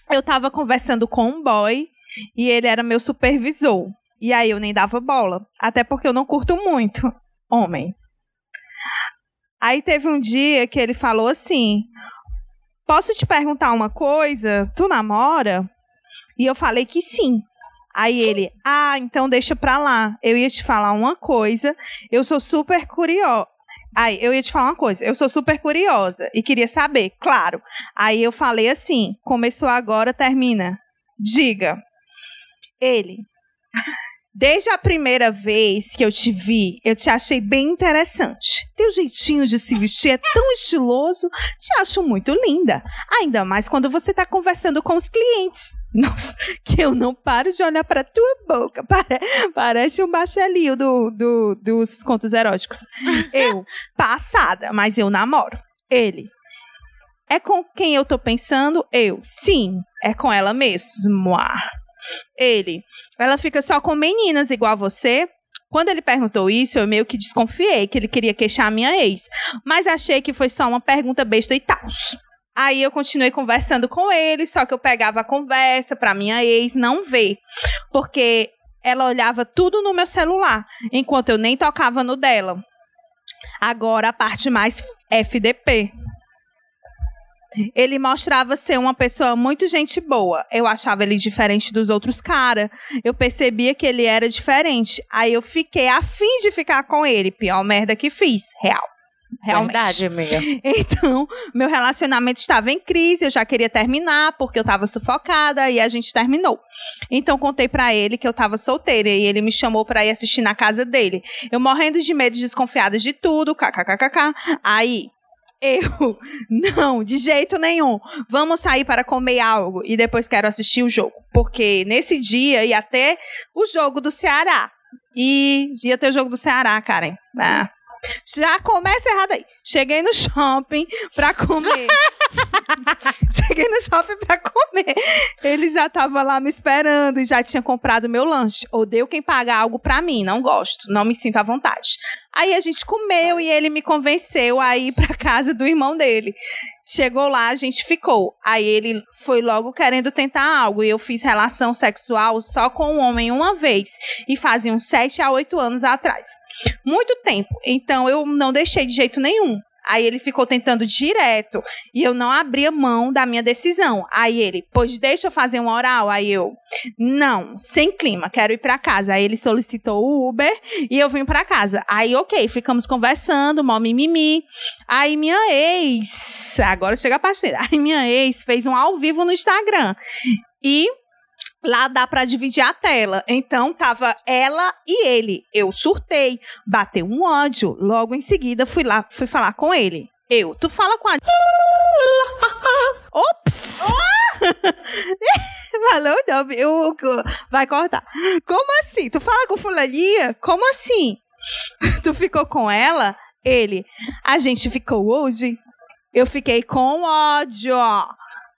S3: Eu tava conversando com um boy e ele era meu supervisor. E aí eu nem dava bola, até porque eu não curto muito homem. Aí teve um dia que ele falou assim: Posso te perguntar uma coisa? Tu namora? E eu falei que sim. Aí ele, ah, então deixa pra lá. Eu ia te falar uma coisa. Eu sou super curiosa. Aí, eu ia te falar uma coisa. Eu sou super curiosa e queria saber, claro. Aí eu falei assim: começou agora, termina. Diga. Ele. Desde a primeira vez que eu te vi, eu te achei bem interessante. Teu jeitinho de se vestir é tão estiloso, te acho muito linda. Ainda mais quando você tá conversando com os clientes. (laughs) Nossa, que eu não paro de olhar pra tua boca. (laughs) Pare- parece um bachelinho do, do, dos contos eróticos. (laughs) Eu, passada, mas eu namoro. Ele. É com quem eu tô pensando? Eu. Sim, é com ela mesmo. Ele. Ela fica só com meninas igual a você? Quando ele perguntou isso, eu meio que desconfiei que ele queria queixar a minha ex. Mas achei que foi só uma pergunta besta e tal. Aí eu continuei conversando com ele, só que eu pegava a conversa pra minha ex não ver. Porque ela olhava tudo no meu celular, enquanto eu nem tocava no dela. Agora a parte mais FDP. Ele mostrava ser uma pessoa muito gente boa. Eu achava ele diferente dos outros caras. Eu percebia que ele era diferente. Aí eu fiquei afim de ficar com ele. Pior merda que fiz. Real. Realmente.
S1: Verdade, amiga. (laughs)
S3: Então, meu relacionamento estava em crise, eu já queria terminar porque eu estava sufocada e a gente terminou. Então, contei pra ele que eu estava solteira e ele me chamou pra ir assistir na casa dele. Eu morrendo de medo, desconfiada de tudo, kkkk. Aí, eu, (laughs) não, de jeito nenhum. Vamos sair para comer algo e depois quero assistir o jogo. Porque nesse dia ia ter o jogo do Ceará. E ia ter o jogo do Ceará, Karen. Ah. Já começa errado aí. Cheguei no (laughs) shopping pra comer. (laughs) Cheguei no shopping pra comer. Ele já tava lá me esperando e já tinha comprado meu lanche. Odeio quem paga algo pra mim, não gosto, não me sinto à vontade. Aí a gente comeu e ele me convenceu a ir pra casa do irmão dele. Chegou lá, a gente ficou. Aí ele foi logo querendo tentar algo. E eu fiz relação sexual só com um homem uma vez. E fazia uns 7 a 8 anos atrás. Muito tempo. Então eu não deixei de jeito nenhum. Aí ele ficou tentando direto e eu não abria mão da minha decisão. Aí ele, pois deixa eu fazer um oral. Aí eu, não, sem clima, quero ir para casa. Aí ele solicitou o Uber e eu vim para casa. Aí, ok, ficamos conversando, mó mimimi. Aí minha ex, agora chega a parceira. (laughs) Aí minha ex fez um ao vivo no Instagram. E Lá dá pra dividir a tela. Então tava ela e ele. Eu surtei, bateu um ódio. Logo em seguida fui lá, fui falar com ele. Eu, tu fala com a (laughs) Ops! (laughs) Falou não, eu, vai cortar. Como assim? Tu fala com fulaninha? Como assim? (laughs) tu ficou com ela? Ele, a gente ficou hoje. Eu fiquei com ódio.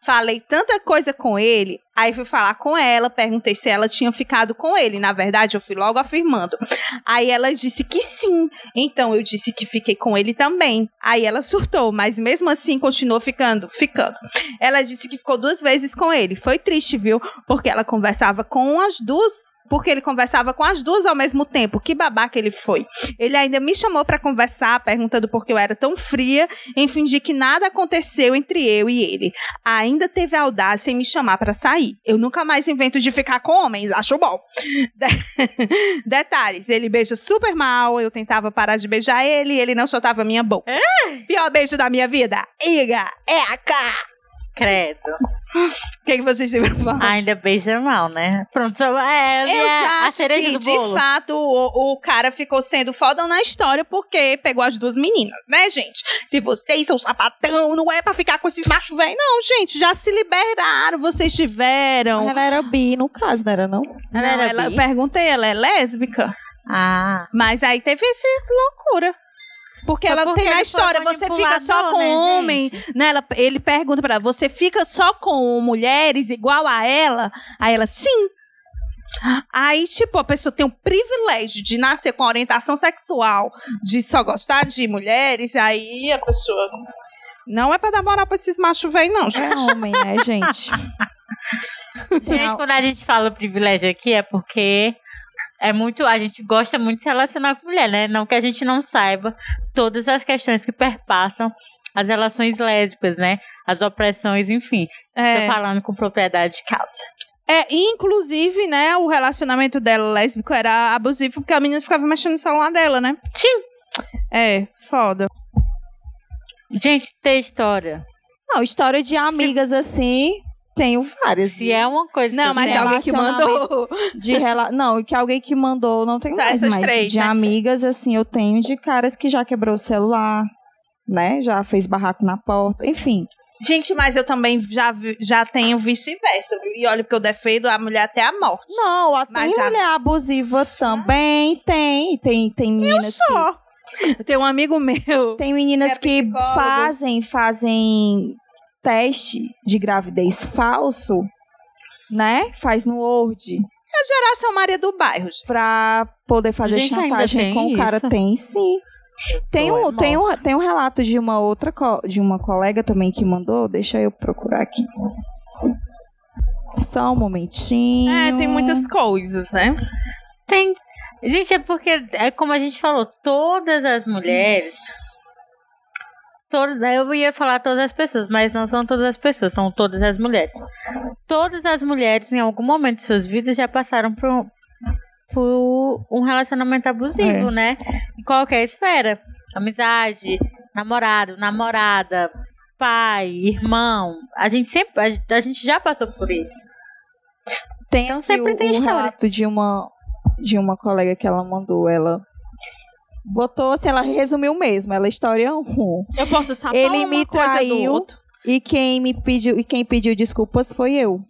S3: Falei tanta coisa com ele, aí fui falar com ela, perguntei se ela tinha ficado com ele. Na verdade, eu fui logo afirmando. Aí ela disse que sim. Então eu disse que fiquei com ele também. Aí ela surtou, mas mesmo assim continuou ficando, ficando. Ela disse que ficou duas vezes com ele. Foi triste, viu? Porque ela conversava com as duas porque ele conversava com as duas ao mesmo tempo. Que babaca ele foi. Ele ainda me chamou para conversar, perguntando por que eu era tão fria, em fingir que nada aconteceu entre eu e ele. Ainda teve a audácia em me chamar para sair. Eu nunca mais invento de ficar com homens, acho bom. (laughs) De... Detalhes, ele beija super mal, eu tentava parar de beijar ele e ele não soltava minha boca. É? Pior beijo da minha vida. Iga, é a cá.
S1: Credo.
S3: O que, que vocês têm pra falar?
S1: Ainda beija mal, né? Pronto, é,
S3: Eu
S1: é
S3: já
S1: a cereja
S3: que,
S1: do bolo.
S3: de fato, o, o cara ficou sendo fodão na história porque pegou as duas meninas, né, gente? Se vocês são sapatão, não é pra ficar com esses machos velhos, não, gente. Já se liberaram, vocês tiveram.
S2: Ela era bi, no caso, não era não?
S1: Ela
S3: Não,
S1: era
S3: ela, eu
S1: bi?
S3: perguntei, ela é lésbica?
S1: Ah,
S3: Mas aí teve essa loucura. Porque
S1: Foi
S3: ela
S1: porque
S3: tem na história, você fica só com
S1: né,
S3: homem, né? Ela, ele pergunta pra ela, você fica só com mulheres igual a ela? Aí ela, sim. Aí, tipo, a pessoa tem o privilégio de nascer com orientação sexual, de só gostar de mulheres, aí a pessoa. Não é pra dar moral pra esses machos velhos, não, gente.
S2: É homem, né, gente? (laughs)
S1: gente, quando a gente fala privilégio aqui é porque é muito, a gente gosta muito de se relacionar com mulher, né? Não que a gente não saiba todas as questões que perpassam as relações lésbicas, né? As opressões, enfim.
S3: É.
S1: Tô falando com propriedade de causa.
S3: É, e, inclusive, né, o relacionamento dela lésbico era abusivo porque a menina ficava mexendo no celular dela, né?
S1: Tchim.
S3: É, foda.
S1: Gente, tem história.
S2: Não, história de amigas assim, tenho várias.
S1: Se é uma coisa
S3: Não,
S1: que
S3: mas alguém que mandou.
S2: De rela... Não, que alguém que mandou, não tem
S3: Só
S2: mais,
S3: essas
S2: mas
S3: três,
S2: de
S3: né?
S2: amigas, assim, eu tenho de caras que já quebrou o celular, né? Já fez barraco na porta, enfim.
S3: Gente, mas eu também já, já tenho vice-versa? E olha, porque eu defendo a mulher até a morte.
S2: Não, a
S3: Mas já-
S2: mulher abusiva também, tem. Tem, tem meninas que...
S3: Só. Eu tenho um amigo meu.
S2: Tem meninas
S3: Que é
S2: que fazem, fazem teste de gravidez falso, né? Faz no Word.
S3: Geração Maria do Bairro. gente.
S2: pra poder fazer
S1: Gente,
S2: chantagem com o cara.
S1: isso?
S2: Tem sim. Tem
S1: é
S2: um, tem, um, tem um relato de uma outra de uma colega também que mandou. Deixa eu procurar aqui. Só um momentinho.
S3: É, tem muitas coisas, né?
S1: Tem. Gente, é porque, é como a gente falou, todas as mulheres. Todas, eu ia falar todas as pessoas, mas não são todas as pessoas, são todas as mulheres. Todas as mulheres, em algum momento de suas vidas, já passaram por, um- por um relacionamento abusivo,
S2: É.
S1: né? Em qualquer esfera. Amizade, namorado, namorada, pai, irmão. A gente sempre, a, a gente já passou por isso.
S2: Tem
S1: Então sempre
S2: o,
S1: tem história.
S2: relato de uma, de uma colega que ela mandou. Ela botou, assim, ela resumiu mesmo. Ela é história 1.
S3: Eu posso saber
S2: Ele me traiu. E quem me pediu, e quem pediu desculpas foi eu.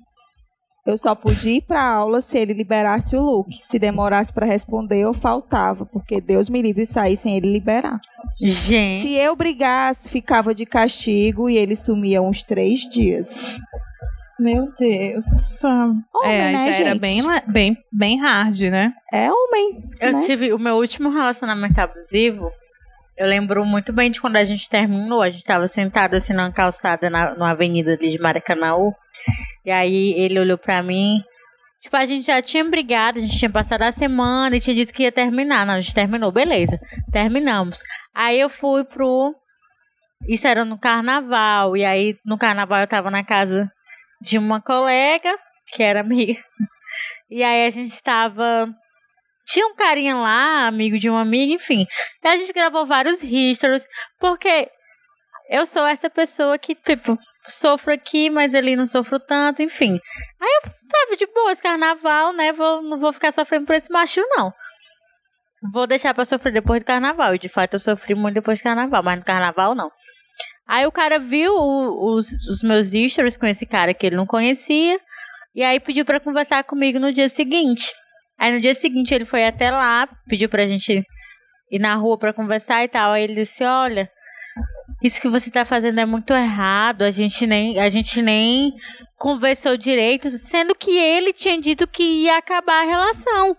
S2: Eu só podia ir para aula se ele liberasse o look. Se demorasse para responder, eu faltava, porque Deus me livre sair sem ele liberar.
S1: Gente.
S2: Se eu brigasse, ficava de castigo e ele sumia uns três dias.
S3: Meu Deus céu.
S2: Homem,
S3: é,
S2: né,
S3: já
S2: gente?
S3: era bem, bem, bem hard, né?
S2: É homem.
S1: Eu
S2: né?
S1: tive o meu último relacionamento abusivo. Eu lembro muito bem de quando a gente terminou. A gente tava sentado assim numa calçada na, numa avenida ali de Maracanãú. E aí ele olhou pra mim. Tipo, a gente já tinha brigado, a gente tinha passado a semana e tinha dito que ia terminar. Não, a gente terminou, beleza. Terminamos. Aí eu fui pro. Isso era no carnaval. E aí no carnaval eu tava na casa de uma colega, que era amiga. (laughs) E aí a gente tava tinha um carinha lá, amigo de uma amiga, enfim. E a gente gravou vários histories, porque eu sou essa pessoa que, tipo, sofro aqui, mas ali não sofro tanto, enfim. Aí eu tava de boa, esse carnaval, né? Vou, não vou ficar sofrendo por esse macho, não. Vou deixar pra sofrer depois do carnaval. E de fato eu sofri muito depois do carnaval, mas no carnaval não. Aí o cara viu o- os, os meus stories com esse cara que ele não conhecia. E aí pediu pra conversar comigo no dia seguinte. Aí no dia seguinte ele foi até lá, pediu pra gente ir na rua pra conversar e tal. Aí ele disse: Olha, isso que você tá fazendo é muito errado. A gente nem, a gente nem conversou direito, sendo que ele tinha dito que ia acabar a relação.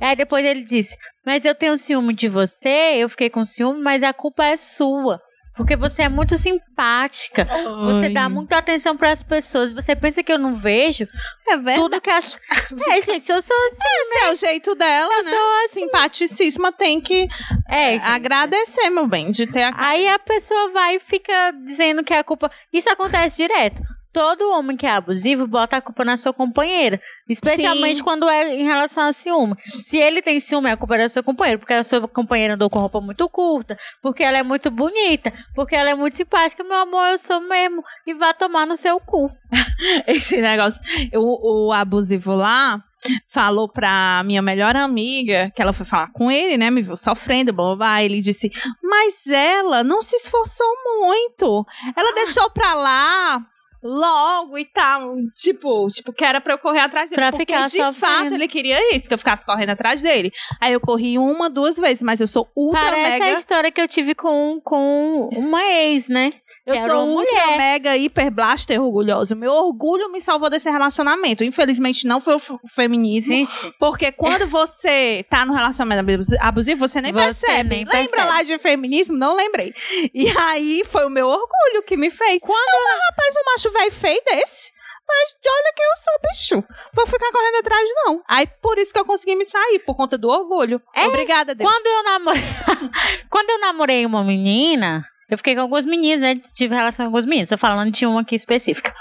S1: Aí depois ele disse: Mas eu tenho ciúme de você, eu fiquei com ciúme, mas a culpa é sua. Porque você é muito simpática. Você dá muita atenção para as pessoas. Você pensa que eu não vejo
S3: É verdade.
S1: tudo que as. (laughs) É, gente, eu sou assim.
S3: Esse é o jeito dela, né? Simpaticíssima tem que
S1: É, gente.
S3: agradecer, meu bem, de ter a
S1: Aí a pessoa vai e fica dizendo que a culpa. Isso acontece direto. Todo homem que é abusivo bota a culpa na sua companheira. Especialmente
S3: Sim.
S1: quando é em relação a ciúme. Se ele tem ciúme, a culpa é do seu companheiro. Porque a sua companheira andou com roupa muito curta. Porque ela é muito bonita. Porque ela é muito simpática. Meu amor, eu sou mesmo. E vá tomar no seu cu. (laughs)
S3: esse negócio. O, o abusivo lá falou pra minha melhor amiga que ela foi falar com ele, né? Me viu sofrendo, blá blá blá. Ele disse: Mas ela não se esforçou muito. Ela deixou pra lá. Logo e tal, tipo, tipo, que era pra eu correr atrás dele.
S1: Pra
S3: porque
S1: ficar
S3: de
S1: sofrendo.
S3: fato ele queria isso, que eu ficasse correndo atrás dele. Aí eu corri uma, duas vezes, mas eu sou ultra
S1: Parece
S3: mega.
S1: a história que eu tive com, com uma ex, né?
S3: Eu
S1: que
S3: sou ultra
S1: mulher.
S3: mega hiper blaster orgulhosa. Meu orgulho me salvou desse relacionamento. Infelizmente não foi o o feminismo.
S1: Gente,
S3: Porque quando você tá no relacionamento abusi- abusivo, você nem
S1: Você
S3: percebe.
S1: nem
S3: Lembra
S1: percebe.
S3: lá de feminismo? Não lembrei. E aí foi o meu orgulho que me fez. Quando eu, rapaz, um macho velho feio desse. Mas olha que eu sou bicho. Vou ficar correndo atrás, não. Aí por isso que eu consegui me sair, por conta do orgulho.
S1: É,
S3: Obrigada, Deus.
S1: Quando eu namorei. (laughs) Quando eu namorei uma menina, eu fiquei com algumas meninas, né? Tive relação com algumas meninas. Tô falando de uma aqui específica.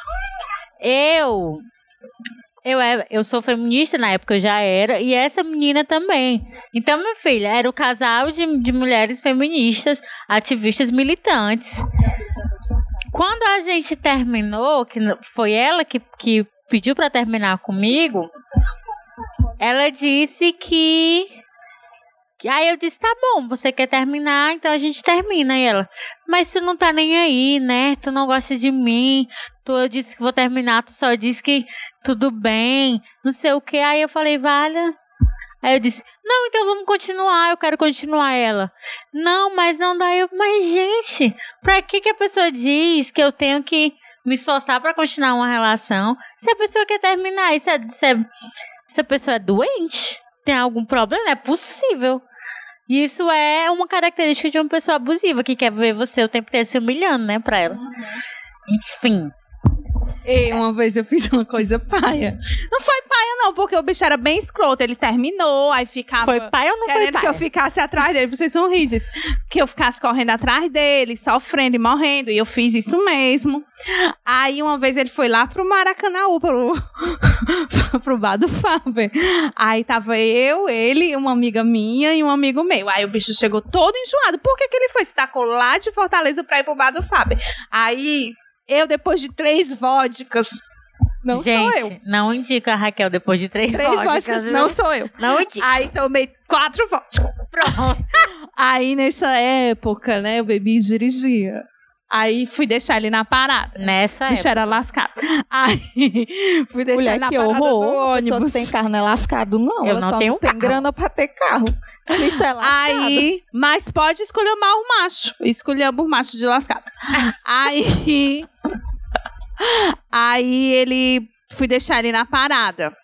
S1: Eu. Eu, é, eu sou feminista, na época eu já era, e essa menina também. Então, minha filha, era o casal de, de mulheres feministas, ativistas militantes. Quando a gente terminou, que foi ela que, que pediu pra terminar comigo, ela disse que que- Aí eu disse, tá bom, você quer terminar, então a gente termina. E ela, mas tu não tá nem aí, né? Tu não gosta de mim. Tu, eu disse que vou terminar, tu só disse que tudo bem, não sei o que. Aí eu falei, vale. Aí eu disse, não, então vamos continuar, eu quero continuar ela. Não, mas não dá. Eu, mas gente, pra que, que a pessoa diz que eu tenho que me esforçar pra continuar uma relação se a pessoa quer terminar? Isso é, isso é- se a pessoa é doente? Tem algum problema? Não é possível. Isso é uma característica de uma pessoa abusiva que quer ver você o tempo inteiro se humilhando, né, pra ela. Enfim.
S3: E uma vez eu fiz uma coisa paia. Não foi não, porque o bicho era bem escroto. Ele terminou, aí ficava.
S1: Foi pai ou não foi pai?
S3: que eu ficasse atrás dele, vocês são rígidos. Que eu ficasse correndo atrás dele, sofrendo e morrendo. E eu fiz isso mesmo. Aí uma vez ele foi lá pro Maracanãú, pro, (laughs) pro bar do Faber. Aí tava eu, ele, uma amiga minha e um amigo meu. Aí o bicho chegou todo enjoado. Por que, que ele foi? Se tacou lá de Fortaleza pra ir pro bar do Faber. Aí eu, depois de três vodkas. Não
S1: Gente,
S3: sou eu.
S1: não indica a Raquel depois de três,
S3: Três
S1: vodkas,
S3: vodkas, não sou eu.
S1: Não indica.
S3: Aí tomei quatro vodkas.
S1: Pronto. (laughs)
S3: Aí nessa época, né, eu bebi e dirigia. Aí fui deixar ele na parada.
S1: Nessa
S3: O bicho
S1: época.
S3: era lascado. (laughs) Aí fui deixar
S2: Mulher,
S3: ele na
S2: que
S3: parada do
S2: horror. Pessoa
S3: ônibus.
S2: que tem carro não é lascado, não.
S1: Eu
S2: Ela
S1: não
S2: só
S1: tenho
S2: não tem
S1: carro.
S2: grana pra ter carro. Cristo é (laughs) lascado.
S3: Aí, mas pode escolher o macho. Escolher o macho de lascado. Aí, aí ele fui deixar ele na parada.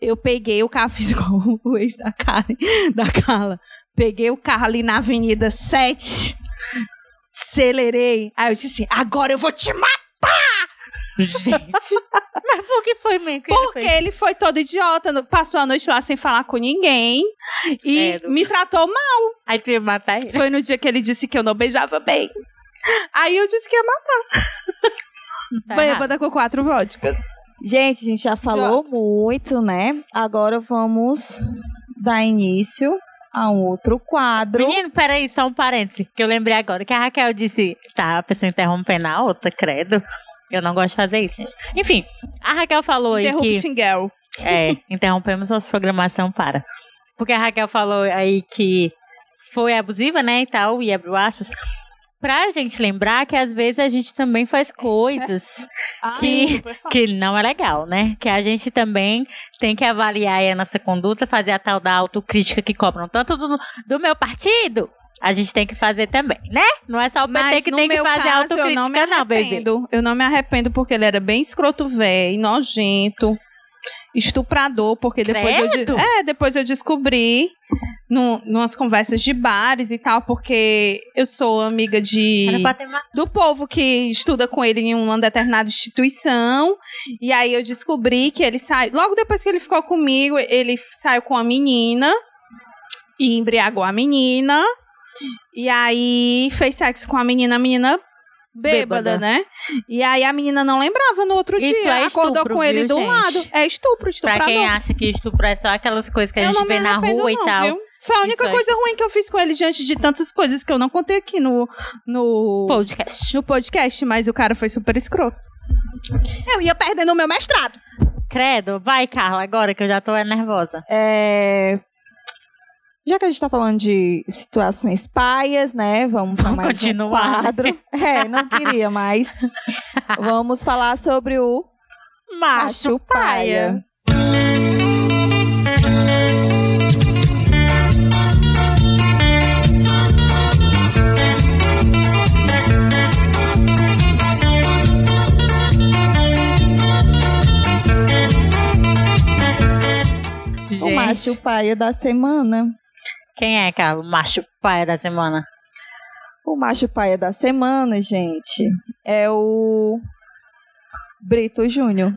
S3: Eu peguei o carro, (laughs) fiz igual o ex da Karen, da Carla. Peguei o carro ali na Avenida 7, acelerei. Aí eu disse assim: agora eu vou te matar!
S1: Gente. (laughs) Mas por que foi mesmo? que ele
S3: Porque
S1: fez?
S3: ele foi todo idiota, passou a noite lá sem falar com ninguém e me tratou mal.
S1: Aí tu ia matar ele.
S3: Foi no dia que ele disse que eu não beijava bem. Aí eu disse que ia matar.
S1: Tá errado.
S3: Bêbada com quatro vodkas.
S2: Gente, a gente já falou muito, né? Agora vamos dar início a um outro quadro.
S1: Menino, peraí, só um parêntese, que eu lembrei agora que a Raquel disse, tá, a pessoa interrompendo a outra, credo. Eu não gosto de fazer isso, gente. Enfim, a Raquel falou aí que...
S3: Interrupting Girl.
S1: É, interrompemos nossa programação para. Porque a Raquel falou aí que foi abusiva, né, e tal, e abriu aspas. Pra gente lembrar que às vezes a gente também faz coisas (laughs) que, que não é legal, né? Que a gente também tem que avaliar a nossa conduta, fazer a tal da autocrítica que cobram tanto do, do meu partido. A gente tem que fazer também, né? Não é só o PT
S3: Mas
S1: que tem que fazer
S3: caso, eu
S1: autocrítica,
S3: não me
S1: não, baby.
S3: arrependo. Eu não me arrependo porque ele era bem escroto velho, nojento, estuprador, porque depois eu de- é, depois eu descobri num, numas conversas de bares e tal, porque eu sou amiga de
S1: pra matado.
S3: do povo que estuda com ele em uma determinada instituição. E aí eu descobri que ele saiu. Logo depois que ele ficou comigo, ele saiu com a menina e embriagou a menina. E aí fez sexo com a menina, a menina bêbada,
S1: Bêbada.
S3: né? E aí a menina não lembrava no outro
S1: Isso
S3: dia.
S1: é
S3: acordou
S1: estupro,
S3: com ele
S1: viu,
S3: do
S1: gente?
S3: lado. É estupro,
S1: Pra
S3: estuprador.
S1: quem acha que estupro é só aquelas coisas que a
S3: Eu
S1: gente
S3: não
S1: vê na rua e
S3: não,
S1: tal.
S3: viu? Foi a única
S1: Isso é
S3: coisa ruim que eu fiz com ele diante de tantas coisas que eu não contei aqui no, no,
S1: Podcast.
S3: no podcast, mas o cara foi super escroto. Eu ia perdendo o meu mestrado.
S1: Credo, vai, Carla, agora que eu já tô nervosa.
S2: É, Já que a gente tá falando de situações paias, né? Vamos para
S1: Vamos
S2: mais
S1: continuar,
S2: um
S1: né?
S2: quadro. É, não queria, mas (laughs) vamos falar sobre o macho paia. O macho paia da semana.
S1: Quem é, Carla? O macho pai da semana.
S2: O macho paia da semana, gente, é o Brito Júnior.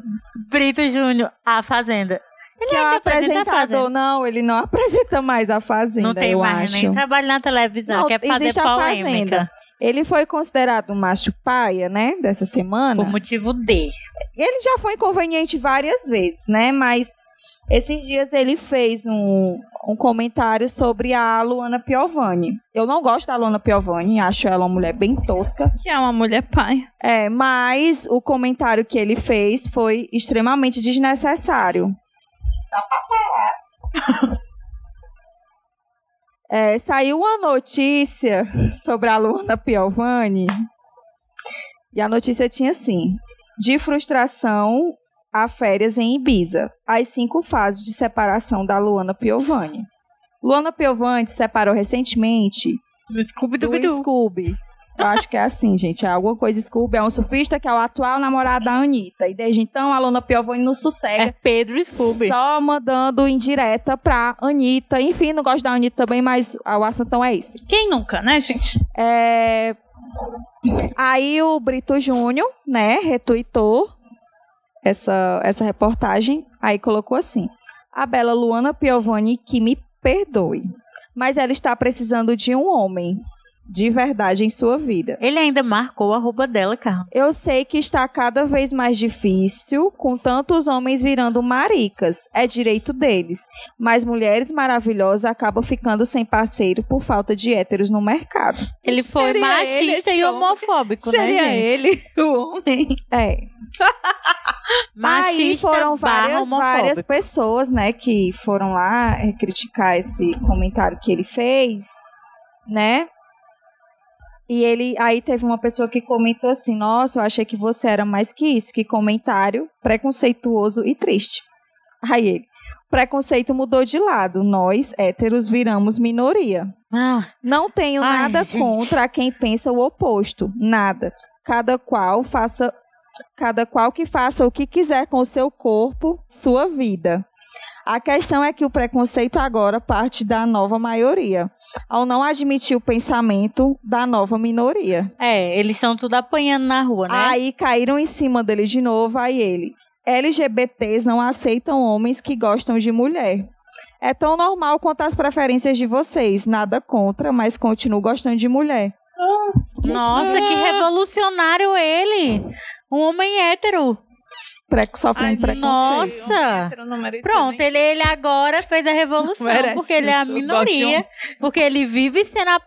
S1: Brito Júnior, A Fazenda. Ele
S2: Que é o apresentador. Não, ele não apresenta mais a Fazenda,
S1: Não tem
S2: eu
S1: mais
S2: acho.
S1: nem trabalho na televisão,
S2: Não,
S1: quer fazer
S2: existe a
S1: polêmica.
S2: Fazenda. Ele foi considerado um macho paia, né, dessa semana.
S1: Por motivo D.
S2: Ele já foi inconveniente várias vezes, né, mas esses dias ele fez um, um comentário sobre a Luana Piovani. Eu não gosto da Luana Piovani, acho ela uma mulher bem tosca.
S3: Que é uma mulher pai.
S2: É, mas o comentário que ele fez foi extremamente desnecessário. (laughs) É, saiu uma notícia sobre a Luana Piovani e a notícia tinha assim: de frustração a férias em Ibiza, as cinco fases de separação da Luana Piovani. Luana Piovani se separou recentemente
S1: No Scooby
S2: do Scooby. Eu acho que é assim, gente. É alguma coisa Scooby. É um surfista que é o atual namorado da Anitta. E desde então a Lona Piovani não sossega.
S1: É Pedro Scooby.
S2: Só mandando indireta pra Anitta. Enfim, não gosto da Anitta também, mas o assunto então é esse.
S3: Quem nunca, né, gente?
S2: É... Aí o Brito Júnior, né, retuitou essa, essa reportagem, aí colocou assim: a bela Luana Piovani que me perdoe, mas ela está precisando de um homem de verdade em sua vida.
S1: Ele ainda marcou a roupa dela, Carla.
S2: Eu sei que está cada vez mais difícil, com tantos homens virando maricas. É direito deles. Mas mulheres maravilhosas acabam ficando sem parceiro por falta de héteros no mercado.
S1: Ele foi
S3: Seria
S1: machista
S3: ele
S1: e
S3: homem?
S1: homofóbico,
S3: Seria
S1: né, gente?
S3: ele, o homem.
S2: É. (laughs) Aí
S1: Machista
S2: foram várias, várias pessoas, né, que foram lá eh, criticar esse comentário que ele fez, né? E ele, aí teve uma pessoa que comentou assim: Nossa, eu achei que você era mais que isso. Que comentário preconceituoso e triste. Aí ele: Preconceito mudou de lado. Nós, héteros, viramos minoria.
S1: Ah,
S2: Não tenho
S1: Ai,
S2: nada
S1: gente.
S2: contra quem pensa o oposto. Nada. Cada qual faça. Cada qual que faça o que quiser com o seu corpo, sua vida. A questão é que o preconceito agora parte da nova maioria, ao não admitir o pensamento da nova minoria.
S1: é, eles estão tudo apanhando na rua, né?
S2: Aí caíram em cima dele de novo, aí ele. LGBTs não aceitam homens que gostam de mulher. É tão normal quanto as preferências de vocês. Nada contra, mas continuo gostando de mulher.
S1: Nossa, que revolucionário ele! Um homem hétero.
S2: Pre sofrendo
S3: Ai,
S2: preconceito.
S1: Nossa. Pronto, ele, ele agora fez a revolução, (laughs) porque ele é a minoria, porque ele vive sendo, a-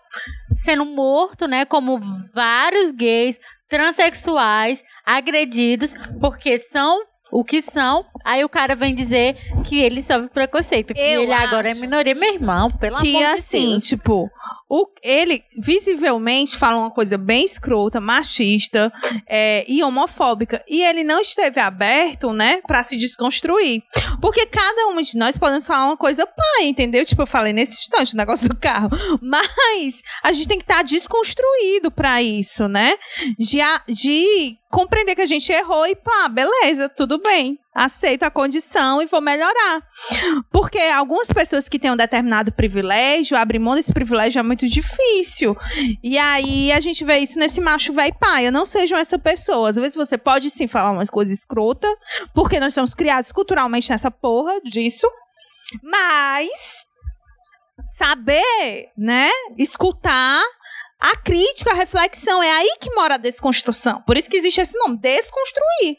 S1: sendo morto, né, como vários gays, transexuais, agredidos, porque são o que são, aí o cara vem dizer que ele sofre preconceito, que
S3: Eu
S1: ele agora é minoria, meu irmão, pelo
S3: que
S1: amor de
S3: assim,
S1: Deus.
S3: tipo, o, ele visivelmente fala uma coisa bem escrota, machista é, e homofóbica. E ele não esteve aberto, né, pra se desconstruir. Porque cada um de nós podemos falar uma coisa pai, entendeu? Tipo, eu falei nesse instante o negócio do carro. (laughs) Mas a gente tem que estar desconstruído pra isso, né? De, de compreender que a gente errou e pá, beleza, tudo bem. Aceito a condição e vou melhorar. Porque algumas pessoas que têm um determinado privilégio, abrir mão desse privilégio é muito difícil. E aí a gente vê isso nesse macho velho paia. Não sejam essa pessoa. Às vezes você pode sim falar umas coisas escrotas, porque nós somos criados culturalmente nessa porra disso. Mas saber, né, escutar a crítica, a reflexão, é aí que mora a desconstrução. Por isso que existe esse nome, desconstruir.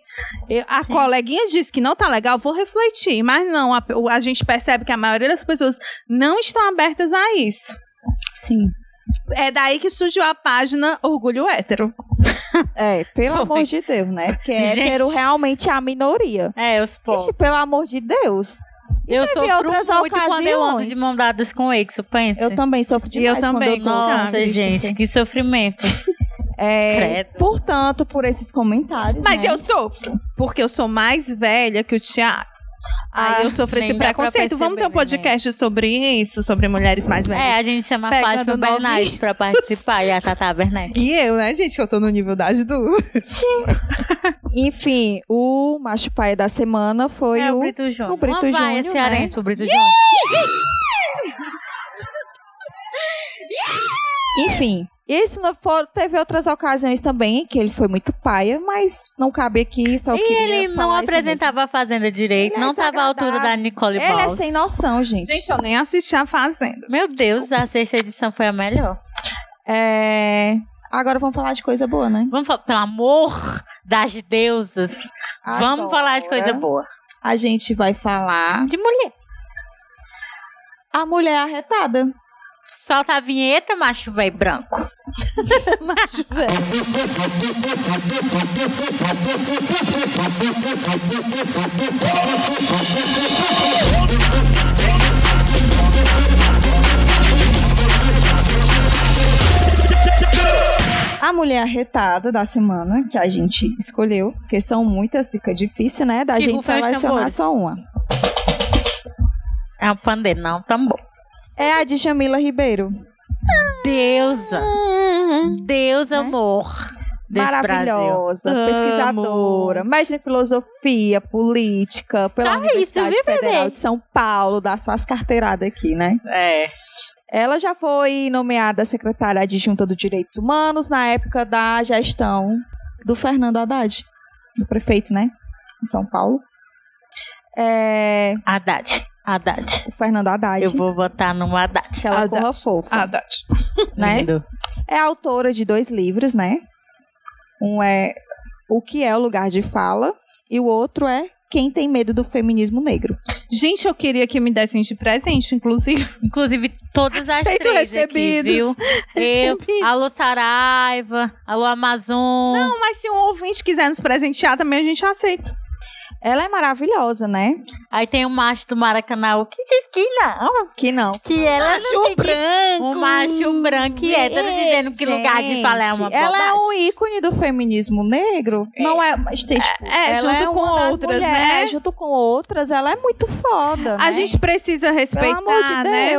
S3: Eu- a
S1: Sim.
S3: coleguinha disse que não tá legal, vou refletir. Mas não, a, a gente percebe que a maioria das pessoas não estão abertas a isso.
S1: Sim.
S3: É daí que surgiu a página Orgulho Hétero.
S2: É, pelo
S1: Foi.
S2: amor de Deus, né? Porque
S1: Gente.
S2: hétero realmente é a minoria.
S1: É, os
S2: Gente,
S1: povos.
S2: pelo amor de Deus.
S1: Eu sofro
S2: outras
S1: muito quando eu ando
S2: ocasiões.
S1: de mão dadas com o Exo, pensa.
S2: Eu também sofro
S3: E eu
S2: demais quando
S3: também,
S2: eu tô
S1: Nossa,
S2: triste.
S1: gente, que sofrimento. (laughs)
S2: É,
S1: Credo.
S2: portanto, por esses comentários.
S3: Mas
S2: né?
S3: eu sofro, porque eu sou mais velha que o Thiago.
S1: Ah,
S3: Aí eu sofro esse preconceito. Vamos ter um
S1: né,
S3: podcast sobre isso, sobre mulheres mais velhas.
S1: É, a gente chama a
S3: Pegando
S1: Fátima. Bernardes pra (laughs) participar e a Tata Bernardes.
S3: E eu, né, gente, que eu tô no nível da Du. (laughs)
S2: Enfim, o macho pai da semana foi
S1: é o
S2: o.
S1: Brito Júnior.
S2: o Brito
S1: vaia
S2: Júnior,
S1: cearense
S2: né?
S1: pro Brito Júnior. (laughs)
S2: Enfim. Esse não for, teve outras ocasiões também que ele foi muito paia, mas não cabe aqui, só
S1: E
S2: queria
S1: ele não apresentava a Fazenda direito,
S2: Ele é
S1: não tava à altura da. Nicole
S2: mesmo. Ele é
S1: Balls.
S2: sem noção, gente.
S3: Gente, eu nem assisti a Fazenda.
S1: Meu Deus, a sexta edição foi a melhor.
S2: É... Agora vamos falar de coisa boa, né?
S1: Vamos falar, pelo amor das deusas, vamos falar de coisa
S2: Agora,
S1: boa.
S2: A gente vai falar
S1: De mulher.
S2: a mulher arretada.
S1: Solta a vinheta, macho velho branco. (laughs)
S3: Macho velho.
S2: A mulher arretada da semana, que a gente escolheu, porque são muitas, fica difícil, né? Da
S1: Que
S2: gente
S1: rufem os
S2: selecionar só uma.
S1: É um não, tambor.
S2: É a de Jamila Ribeiro.
S1: Deusa. Deus
S2: Né?
S1: amor desse Brasil.
S2: Maravilhosa,
S3: Amo.
S2: pesquisadora, mestre em filosofia, política, pela
S1: Só isso,
S2: Universidade
S1: viu, bebê?
S2: Federal de São Paulo, dá suas carteiradas aqui, né?
S1: É.
S2: Ela já foi nomeada secretária adjunta dos Direitos Humanos na época da gestão do Fernando Haddad, do prefeito, né? São Paulo. É,
S1: Haddad. Haddad.
S2: o Fernando Haddad,
S1: Eu vou votar no Haddad.
S2: aquela
S3: Haddad.
S2: corra fofa,
S3: Haddad. (laughs)
S2: né?
S1: Lindo.
S2: É autora de dois livros, né? Um é O que é o lugar de fala e o outro é Quem tem medo do feminismo negro.
S3: Gente, eu queria que me dessem de presente, inclusive.
S1: Inclusive, todas as
S3: Aceito
S1: três aqui,
S3: recebidos.
S1: viu? Eu,
S3: Recebidos.
S1: alô Saraiva, alô Amazon.
S3: Não, mas se um ouvinte quiser nos presentear, também a gente aceita.
S2: Ela é maravilhosa, né?
S1: Aí tem o macho do Maracanã que diz que não,
S2: Que não.
S1: que ela não sei que-
S3: branco!
S1: Um macho branco e hétero dizendo que lugar de fala é uma
S2: Gente, Ela é um ícone do feminismo negro. Não é, mas, tipo,
S3: É,
S2: ela
S3: junto
S2: é
S3: com outras,
S2: mulheres,
S3: né?
S2: Junto com outras, ela é muito foda,
S3: A
S2: né?
S3: gente precisa respeitar,
S2: Pelo amor de
S3: né?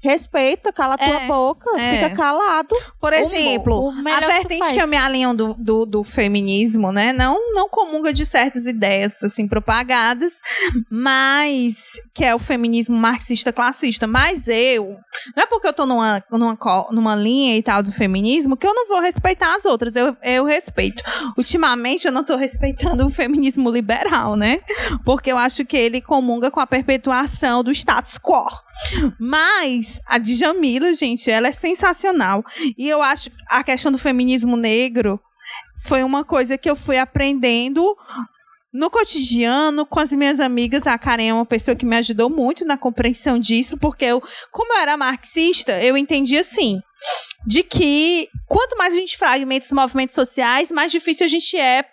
S2: Respeita, cala tua
S3: É,
S2: boca,
S3: é.
S2: fica calado.
S3: Por exemplo,
S1: o melhor
S3: a
S1: que
S3: vertente
S1: faz.
S3: que eu me alinho do, do, do feminismo, né? Não, não comunga de certas ideias, assim, propagadas, mas que é o feminismo marxista-classista. Mas eu, não é porque eu tô numa, numa, numa linha e tal do feminismo que eu não vou respeitar as outras. Eu, eu respeito. Ultimamente, eu não tô respeitando o feminismo liberal, né? Porque eu acho que ele comunga com a perpetuação do status quo. Mas a Djamila, gente, ela é sensacional. E eu acho a questão do feminismo negro foi uma coisa que eu fui aprendendo no cotidiano com as minhas amigas. A Karen é uma pessoa que me ajudou muito na compreensão disso, porque eu, como eu era marxista, eu entendi assim. De que quanto mais a gente fragmenta os movimentos sociais, mais difícil a gente é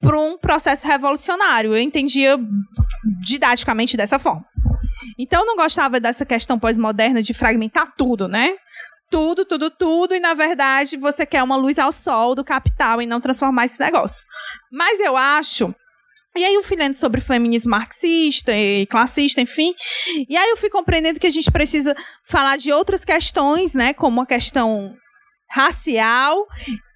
S3: para um processo revolucionário. Eu entendia didaticamente dessa forma. Então eu não gostava dessa questão pós-moderna de fragmentar tudo, né? Tudo, tudo, tudo, e na verdade você quer uma luz ao sol do capital e não transformar esse negócio. Mas eu acho. E aí eu fui lendo sobre feminismo marxista e classista, enfim. E aí eu fui compreendendo que a gente precisa falar de outras questões, né? Como a questão racial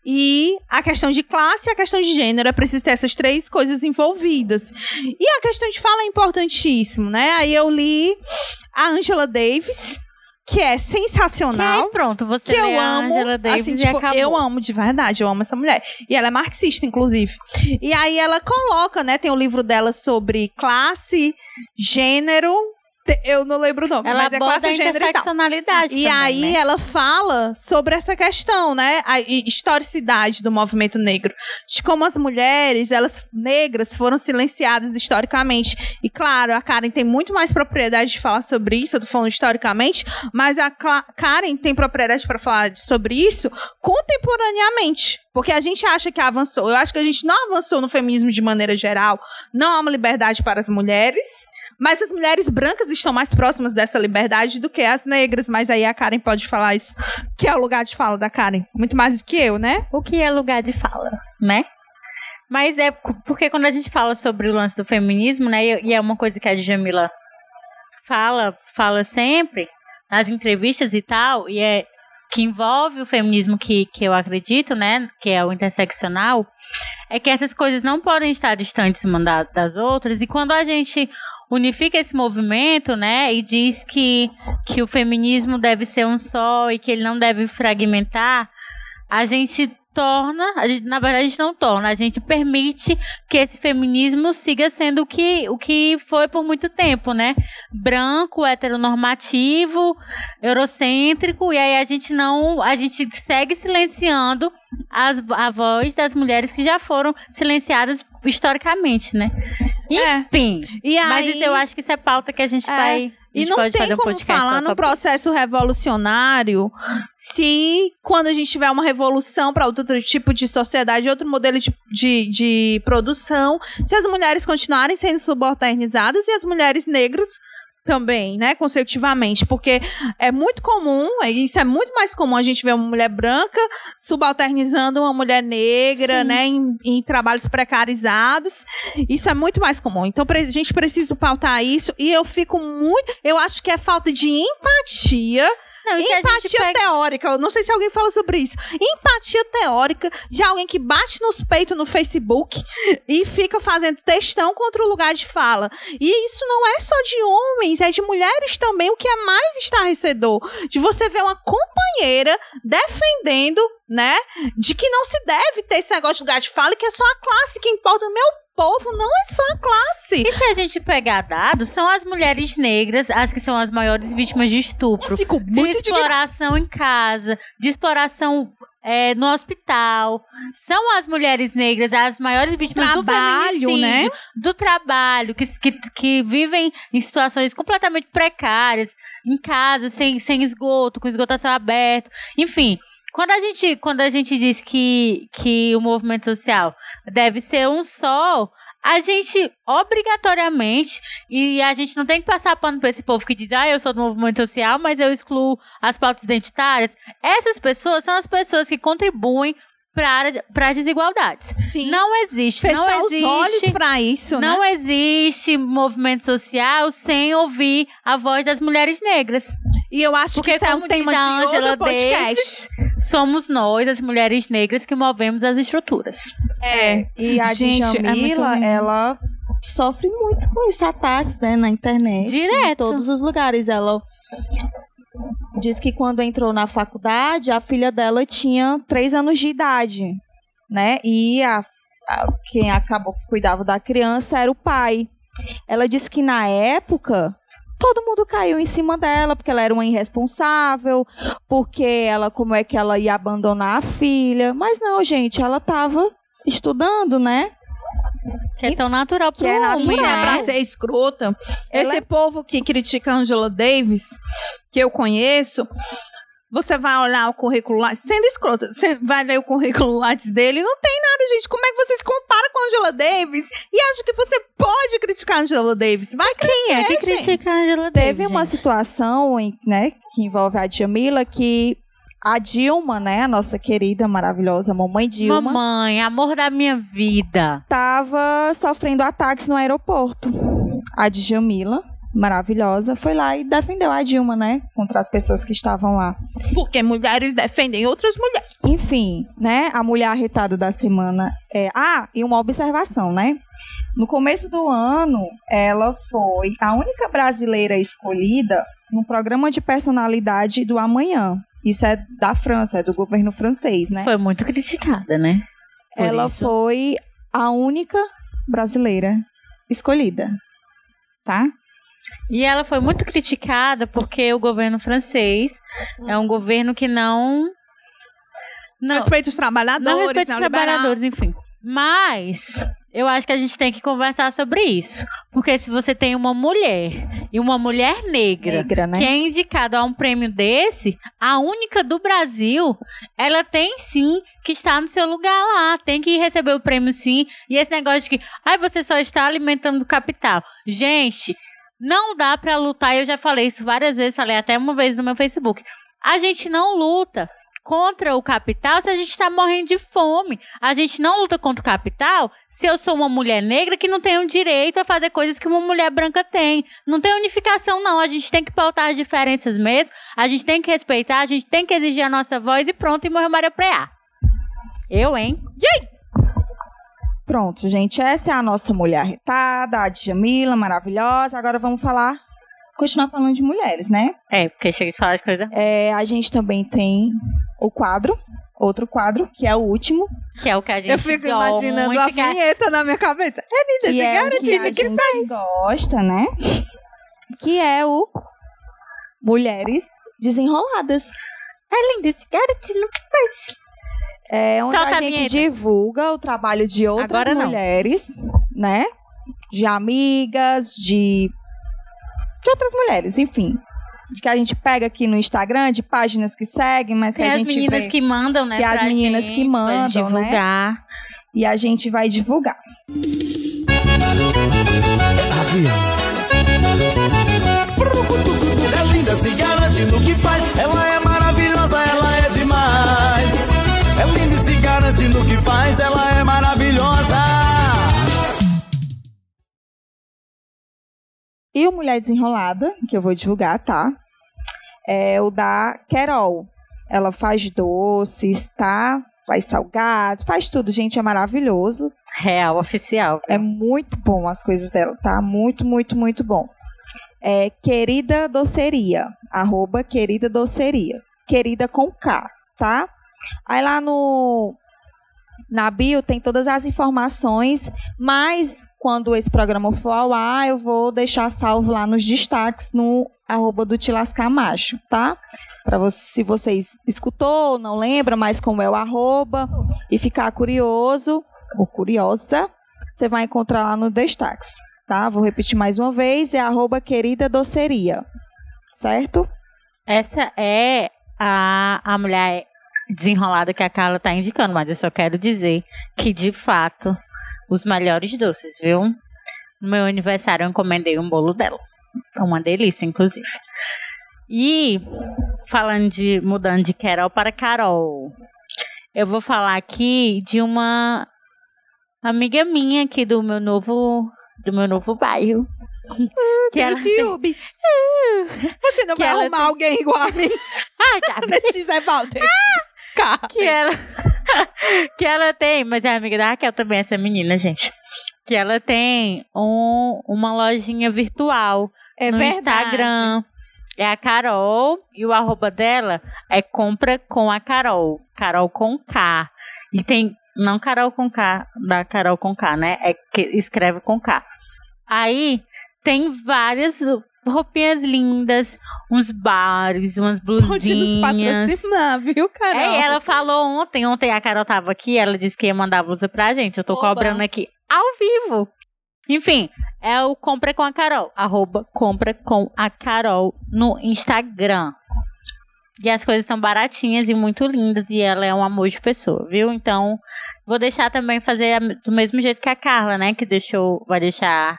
S3: e a questão de classe e a questão de gênero. É preciso ter essas três coisas envolvidas. E a questão de fala é importantíssimo, né? Aí eu li a Angela Davis, que é
S1: Que aí,
S3: sensacional.
S1: pronto, você
S3: Que eu amo,
S1: Angela Davis
S3: assim, tipo, eu amo de verdade, eu amo essa mulher. E ela é marxista, inclusive. E aí ela coloca, né, tem o livro dela sobre classe, gênero, eu não lembro o nome,
S1: Ela
S3: mas é
S1: a
S3: gênero e tal. E
S1: também,
S3: aí
S1: né?
S3: ela fala sobre essa questão, né? A hi- historicidade do movimento negro. De como as mulheres, elas negras, foram silenciadas historicamente. E claro, a Karen tem muito mais propriedade de falar sobre isso, eu tô falando historicamente, mas a Karen tem propriedade para falar sobre isso contemporaneamente. Porque a gente acha que avançou. Eu acho que a gente não avançou no feminismo de maneira geral. Não há uma liberdade para as mulheres. Mas as mulheres brancas estão mais próximas dessa liberdade do que as negras. Mas aí a Karen pode falar isso. Que é o lugar de fala da Karen. Muito mais do que eu, né?
S1: O que é lugar de fala, né? Mas é porque quando a gente fala sobre o lance do feminismo, né? E é uma coisa que a Djamila fala, fala sempre nas entrevistas e tal, e é que envolve o feminismo que, que eu acredito, né? Que é o interseccional, é que essas coisas não podem estar distantes uma da- das outras. E quando a gente unifica esse movimento, né? E diz que, que o feminismo deve ser um só e que ele não deve fragmentar, a gente torna, a gente, na verdade a gente não torna, a gente permite que esse feminismo siga sendo o que, o que foi por muito tempo, né? Branco, heteronormativo, eurocêntrico, e aí a gente não, a gente segue silenciando as, a voz das mulheres que já foram silenciadas historicamente, né?
S3: É.
S1: Enfim,
S3: E aí,
S1: mas isso eu acho que isso é pauta que a gente
S3: É.
S1: vai...
S3: E não
S1: pode
S3: tem
S1: um
S3: como falar no processo revolucionário se quando a gente tiver uma revolução para outro tipo de sociedade, outro modelo de, de, de produção, se as mulheres continuarem sendo subalternizadas e as mulheres negras também, né, consecutivamente, porque é muito comum, é- isso é muito mais comum a gente ver uma mulher branca subalternizando uma mulher negra,
S1: Sim.
S3: né, em, em trabalhos precarizados, isso é muito mais comum. Então a gente precisa pautar isso e eu fico muito, eu acho que é falta de empatia
S1: Não,
S3: Empatia
S1: pega-
S3: teórica, eu não sei se alguém fala sobre isso. Empatia teórica de alguém que bate nos peitos no Facebook e fica fazendo textão contra o lugar de fala. E isso não é só de homens, é de mulheres também, o que é mais estarrecedor. De você ver uma companheira defendendo, né, de que não se deve ter esse negócio de lugar de fala e que é só a classe que importa. Meu povo, não é só a classe.
S1: E se a gente pegar dados, são as mulheres negras as que são as maiores vítimas de estupro.
S3: Eu fico
S1: de
S3: muito indignada.
S1: exploração em casa, de exploração é, no hospital. São as mulheres negras as maiores vítimas
S3: Trabalho,
S1: do feminicídio,
S3: né?
S1: do trabalho, que, que, que vivem em situações completamente precárias, em casa, sem, sem esgoto, com céu aberto. Enfim, quando a gente, quando a gente diz que, que o movimento social deve ser um só, a gente obrigatoriamente, e a gente não tem que passar pano pra esse povo que diz, ah, eu sou do movimento social, mas eu excluo as pautas identitárias. Essas pessoas são as pessoas que contribuem para as desigualdades.
S3: Sim.
S1: Não existe,
S3: Fechar
S1: não
S3: os olhos
S1: existe.
S3: pra isso, né?
S1: Não existe movimento social sem ouvir a voz das mulheres negras.
S3: E eu acho
S1: Porque
S3: que isso é um tema
S1: a
S3: de
S1: Angela
S3: outro podcast.
S1: Somos nós, as mulheres negras, que movemos as estruturas.
S2: É, e a
S3: Gente, é muito
S2: Djamila,
S3: lindo.
S2: ela sofre muito com esses ataques, né, na internet.
S1: Direto.
S2: Em todos os lugares. Ela diz que quando entrou na faculdade, a filha dela tinha três anos de idade, né? E a, a- quem acabou que cuidava da criança era o pai. Ela disse que na época todo mundo caiu em cima dela porque ela era uma irresponsável, porque ela como é que ela ia abandonar a filha? Mas não, gente, ela estava estudando, né?
S1: Que é tão natural
S2: Que
S1: pro
S2: é natural.
S3: é
S1: né?
S3: pra ser escrota.
S2: Ela
S3: Esse povo que critica a Angela Davis, que eu conheço, você vai olhar o currículo lá, sendo escrota, você vai ler o currículo Lattes dele, não tem nada, gente. Como é que você se compara com a Angela Davis e acha que você pode criticar a Angela Davis? Vai
S1: Quem é que
S3: crescer, gente.
S1: critica a Angela Davis?
S2: Teve uma situação, em- né, que envolve a Djamila, que a Dilma, né, a nossa querida, maravilhosa mamãe Dilma,
S1: Mamãe, amor da minha vida.
S2: estava sofrendo ataques no aeroporto. A Djamila, maravilhosa, foi lá e defendeu a Dilma, né, contra as pessoas que estavam lá.
S3: Porque mulheres defendem outras mulheres.
S2: Enfim, né, a mulher arretada da semana é... Ah, e uma observação, né? No começo do ano, ela foi a única brasileira escolhida no programa de personalidade do Amanhã. Isso é da França, é do governo francês, né?
S1: Foi muito criticada, né? Por
S2: ela
S1: isso.
S2: foi a única brasileira escolhida, tá?
S1: E ela foi muito criticada porque o governo francês é um governo que não. Não,
S3: Respeita os trabalhadores,
S1: não respeita os trabalhadores, enfim. Mas eu acho que a gente tem que conversar sobre isso. Porque se você tem uma mulher e uma mulher negra,
S2: Negra, né?
S1: que é indicada a um prêmio desse, a única do Brasil, ela tem sim que estar no seu lugar lá, tem que receber o prêmio sim. E esse negócio de que, ai, você só está alimentando o capital. Gente, não dá pra lutar, eu já falei isso várias vezes, falei até uma vez no meu Facebook. A gente não luta contra o capital se a gente está morrendo de fome. A gente não luta contra o capital se eu sou uma mulher negra que não tem o direito a fazer coisas que uma mulher branca tem. Não tem unificação, não. A gente tem que pautar as diferenças mesmo. A gente tem que respeitar, a gente tem que exigir a nossa voz e pronto, e morreu Maria Preá. Eu, hein?
S2: Pronto, gente, essa é a nossa mulher arretada, a Djamila, maravilhosa. Agora vamos falar, continuar falando de mulheres, né?
S1: É, porque chega de falar de coisa
S2: É, a gente também tem o quadro, outro quadro, que é o último,
S1: que é o que a gente
S3: Eu fico imaginando a
S1: a-
S3: vinheta na minha cabeça. É linda
S2: que
S3: esse
S2: é o que a
S3: que
S2: gente gosta, né? Que é o Mulheres Desenroladas.
S1: É lindo esse garotinho que faz.
S2: É onde
S1: Solta
S2: a
S1: a
S2: gente divulga o trabalho de outras
S1: Agora não.
S2: mulheres, né? De amigas, de de outras mulheres, enfim. De que a gente pega aqui no Instagram, de páginas que seguem, mas
S1: Tem
S2: que a
S1: as
S2: gente
S1: meninas
S2: vê,
S1: que mandam, né?
S2: que as meninas
S1: gente,
S2: que
S1: pra
S2: mandam, né?
S1: divulgar.
S2: e a gente vai divulgar.
S4: Brucutucutu é linda, se garante no que faz. Ela é maravilhosa, ela no que faz. Ela é maravilhosa.
S2: E o Mulher Desenrolada, que eu vou divulgar, tá? É o da Carol. Ela faz doces, tá? Faz salgados, faz tudo, gente, é maravilhoso.
S1: Real, oficial.
S2: É muito bom as coisas dela, tá? Muito, muito, muito bom. É Querida Doceria, arroba Querida Doceria. Querida com K, tá? Aí lá no Na bio tem todas as informações, mas quando esse programa for ao ar, eu vou deixar salvo lá nos destaques no arroba do Tilascar Macho, tá? Para você, se vocês escutou, não lembra mais como é o arroba e ficar curioso ou curiosa, você vai encontrar lá no destaques, tá? Vou repetir mais uma vez, é arroba querida doceria, certo?
S1: Essa é a, a mulher desenrolada que a Carla tá indicando, mas eu só quero dizer que, de fato, os melhores doces, viu? No meu aniversário eu encomendei um bolo dela. É uma delícia, inclusive. E falando de mudando de Carol para Carol, eu vou falar aqui de uma amiga minha aqui do meu novo do meu novo bairro. que ela tem-
S3: Ciúmes. Você não
S1: Que
S3: vai arrumar
S1: tem-
S3: alguém igual a mim
S1: Ah, Gabi,
S3: nesse Zé Walter. Cara.
S1: que ela (laughs) que ela tem, mas é amiga da Raquel também essa menina, gente. Que ela tem um, uma lojinha virtual
S3: É
S1: no
S3: verdade.
S1: Instagram. É a Carol e o arroba dela é compra com a Carol. Carol com K. E tem. Não Carol com K, da Carol com K, né? É que escreve com K. Aí tem várias roupinhas lindas, uns bares, umas
S3: Pode nos
S1: blusinhas.
S3: patrocinar, viu, Carol?
S1: É, ela falou ontem, ontem a Carol tava aqui, ela disse que ia mandar blusa pra gente. Eu tô
S3: Oba.
S1: cobrando aqui ao vivo. Enfim, é o Compra com a Carol. Arroba Compra com a Carol no Instagram. E as coisas estão baratinhas e muito lindas. E ela é um amor de pessoa, viu? Então, vou deixar também fazer a- do mesmo jeito que a Carla, né? Que deixou, vai deixar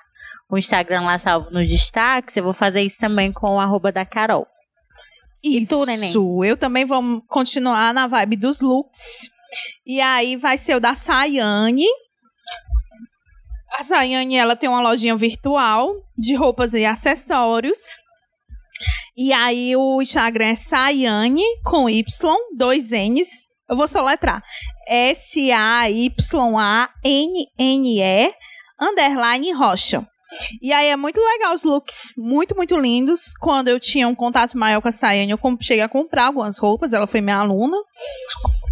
S1: o Instagram lá salvo nos destaques. Eu vou fazer isso também com o arroba da Carol. E
S3: Isso,
S1: tu, neném?
S3: eu também vou continuar na vibe dos looks. E aí vai ser o da Sayane. A Sayane, ela tem uma lojinha virtual de roupas e acessórios. E aí o Instagram é Sayane com Y, dois N's. Eu vou soletrar. S-A-Y-A-N-N-E underline rocha. E aí é muito legal os looks, muito, muito lindos. Quando eu tinha um contato maior com a Sayane, eu cheguei a comprar algumas roupas, ela foi minha aluna.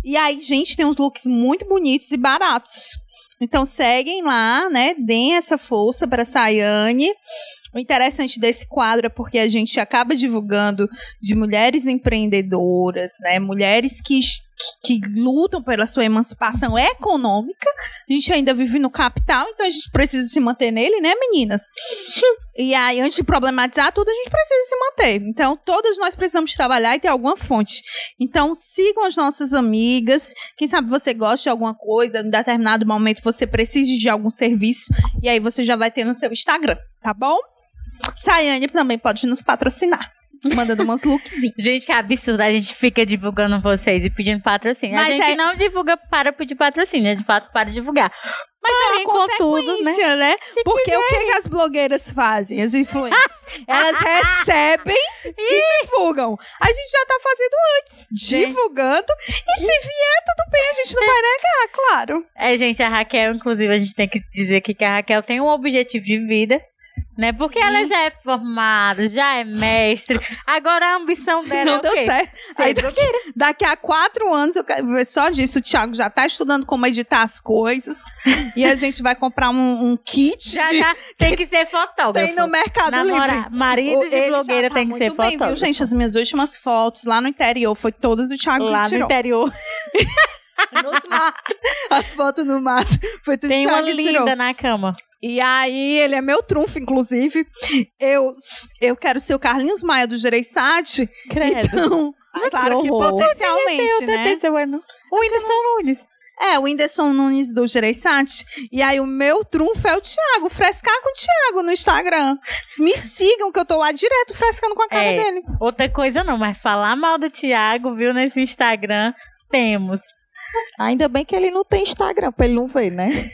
S3: E aí, gente, tem uns looks muito bonitos e baratos. Então seguem lá, né? Deem essa força para Sayane. O interessante desse quadro é porque a gente acaba divulgando de mulheres empreendedoras, né? Mulheres que, que, lutam pela sua emancipação econômica. A gente ainda vive no capital, então a gente precisa se manter nele, né, meninas? E aí, antes de problematizar tudo, a gente precisa se manter. Então, todas nós precisamos trabalhar e ter alguma fonte. Então, sigam as nossas amigas. Quem sabe você gosta de alguma coisa, em determinado momento você precise de algum serviço, e aí você já vai ter no seu Instagram, tá bom? Sayane também pode nos patrocinar. Mandando umas lookzinhos.
S1: Gente, que absurdo. A gente fica divulgando vocês e pedindo patrocínio.
S3: Mas
S1: a gente
S3: é-
S1: não divulga para pedir patrocínio, de fato, para divulgar.
S3: Mas é
S1: Porém,
S3: uma
S1: contudo, né?
S3: né? Porque o que, que as blogueiras fazem? As influencers? (laughs) Elas recebem e divulgam. A gente já tá fazendo antes, divulgando. E se vier, tudo bem, a gente não vai negar, claro.
S1: É, gente, a Raquel, inclusive, a gente tem que dizer aqui que a Raquel tem um objetivo de vida. Né? Porque ela já é formada, já é mestre. Agora a ambição (laughs) dela é
S3: não
S1: o
S3: deu certo.
S1: Ser
S3: Aí, daqui, daqui a quatro anos, eu quero ver só disso. O Thiago já tá estudando como editar as coisas. (laughs) e a gente vai comprar um, um kit.
S1: Já,
S3: de-
S1: já tem que ser fotógrafo.
S3: Tem no Mercado
S1: Namora-
S3: Livre.
S1: Marido de blogueira
S3: tá
S1: tem que ser
S3: bem,
S1: fotógrafo.
S3: Viu, gente, as minhas últimas fotos lá no interior foi todas do Thiago
S1: Lá no interior. (laughs)
S3: Nos matos. As fotos no mato. Foi tudo
S1: Tem uma
S3: Thiago que tirou.
S1: linda na cama.
S3: E aí, ele é meu trunfo, inclusive. Eu, eu quero ser o Carlinhos Maia do Gereissati.
S1: Credo.
S3: Então, claro que
S2: horror.
S3: potencialmente, né?
S1: Não. O Whindersson Nunes.
S3: É, o Whindersson Nunes do Gereissati. E aí, o meu trunfo é o Thiago. Frescar com o Thiago no Instagram. Me sigam, que eu tô lá direto frescando com a cara
S1: É.
S3: dele.
S1: Outra coisa não, mas falar mal do Thiago, viu, nesse Instagram, temos.
S2: Ainda bem que ele não tem Instagram, pra ele não ver, né?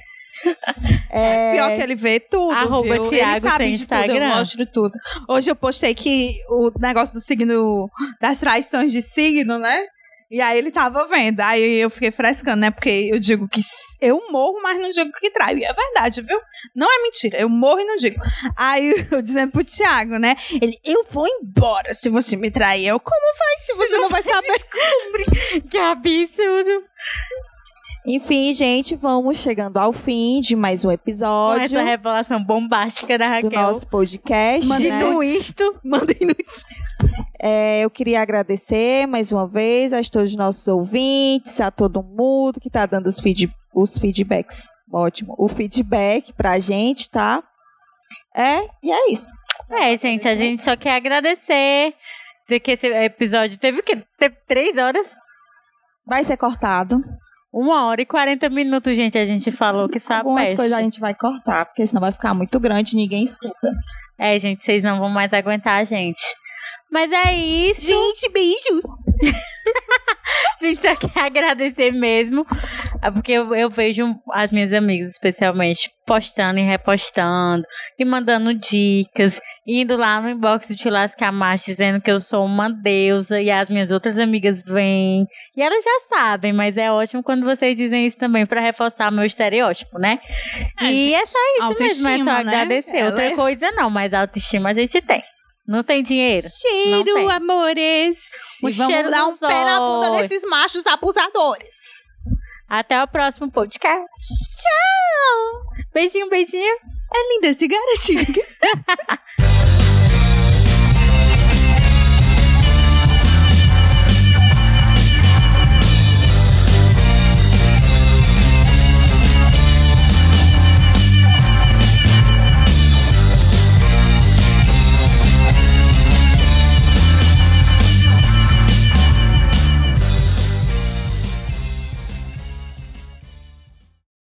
S2: É,
S3: Pior que ele vê tudo,
S1: Arroba
S3: viu?
S1: Thiago
S3: ele sabe de tudo, eu
S1: Instagram.
S3: mostro tudo. Hoje eu postei que o negócio do signo, das traições de signo, né? E aí ele tava vendo, aí eu fiquei frescando, né? Porque eu digo que eu morro, mas não digo que traio. E é verdade, viu? Não é mentira, eu morro e não digo. Aí (laughs) eu dizendo pro Thiago, né? Ele, eu vou embora se você me trair. Eu, como vai se você não vai saber?
S1: Que absurdo.
S2: Enfim, gente, vamos chegando ao fim de mais um
S1: Com
S2: episódio
S1: essa revelação bombástica da
S2: do
S1: Raquel.
S2: nosso podcast.
S3: Mandem
S2: né?
S3: nudes.
S1: isto.
S3: Mandem nudes.
S2: É, eu queria agradecer mais uma vez a todos os nossos ouvintes, a todo mundo que tá dando os, feed, os feedbacks. Ótimo. O feedback pra gente, tá? É, e é isso.
S1: É, gente, a gente só quer agradecer. Dizer que esse episódio teve o quê? Teve três horas?
S2: Vai ser cortado.
S1: Uma hora e 40 minutos, gente. A gente falou que sabe
S2: Algumas coisas a gente vai cortar, porque senão vai ficar muito grande e ninguém escuta.
S1: É, gente, vocês não vão mais aguentar a gente. Mas é isso.
S3: Gente, beijos. (laughs)
S1: A (laughs) gente só quer agradecer mesmo. é Porque eu, eu vejo as minhas amigas, especialmente, postando e repostando, e mandando dicas, indo lá no inbox do Tilas Camacho dizendo que eu sou uma deusa, e as minhas outras amigas vêm. E elas já sabem, mas é ótimo quando vocês dizem isso também pra reforçar meu estereótipo, né?
S3: É,
S1: e
S3: gente,
S1: é só isso mesmo, é só
S3: né?
S1: agradecer.
S3: Ela
S1: Outra
S3: é-
S1: coisa não, mas autoestima a gente tem. Não tem dinheiro?
S3: Cheiro,
S1: tem.
S3: amores.
S1: O
S3: E vamos dar um pé na bunda desses machos abusadores.
S1: Até o próximo podcast. Tchau! Beijinho, beijinho.
S3: É linda esse garotinho. (laughs)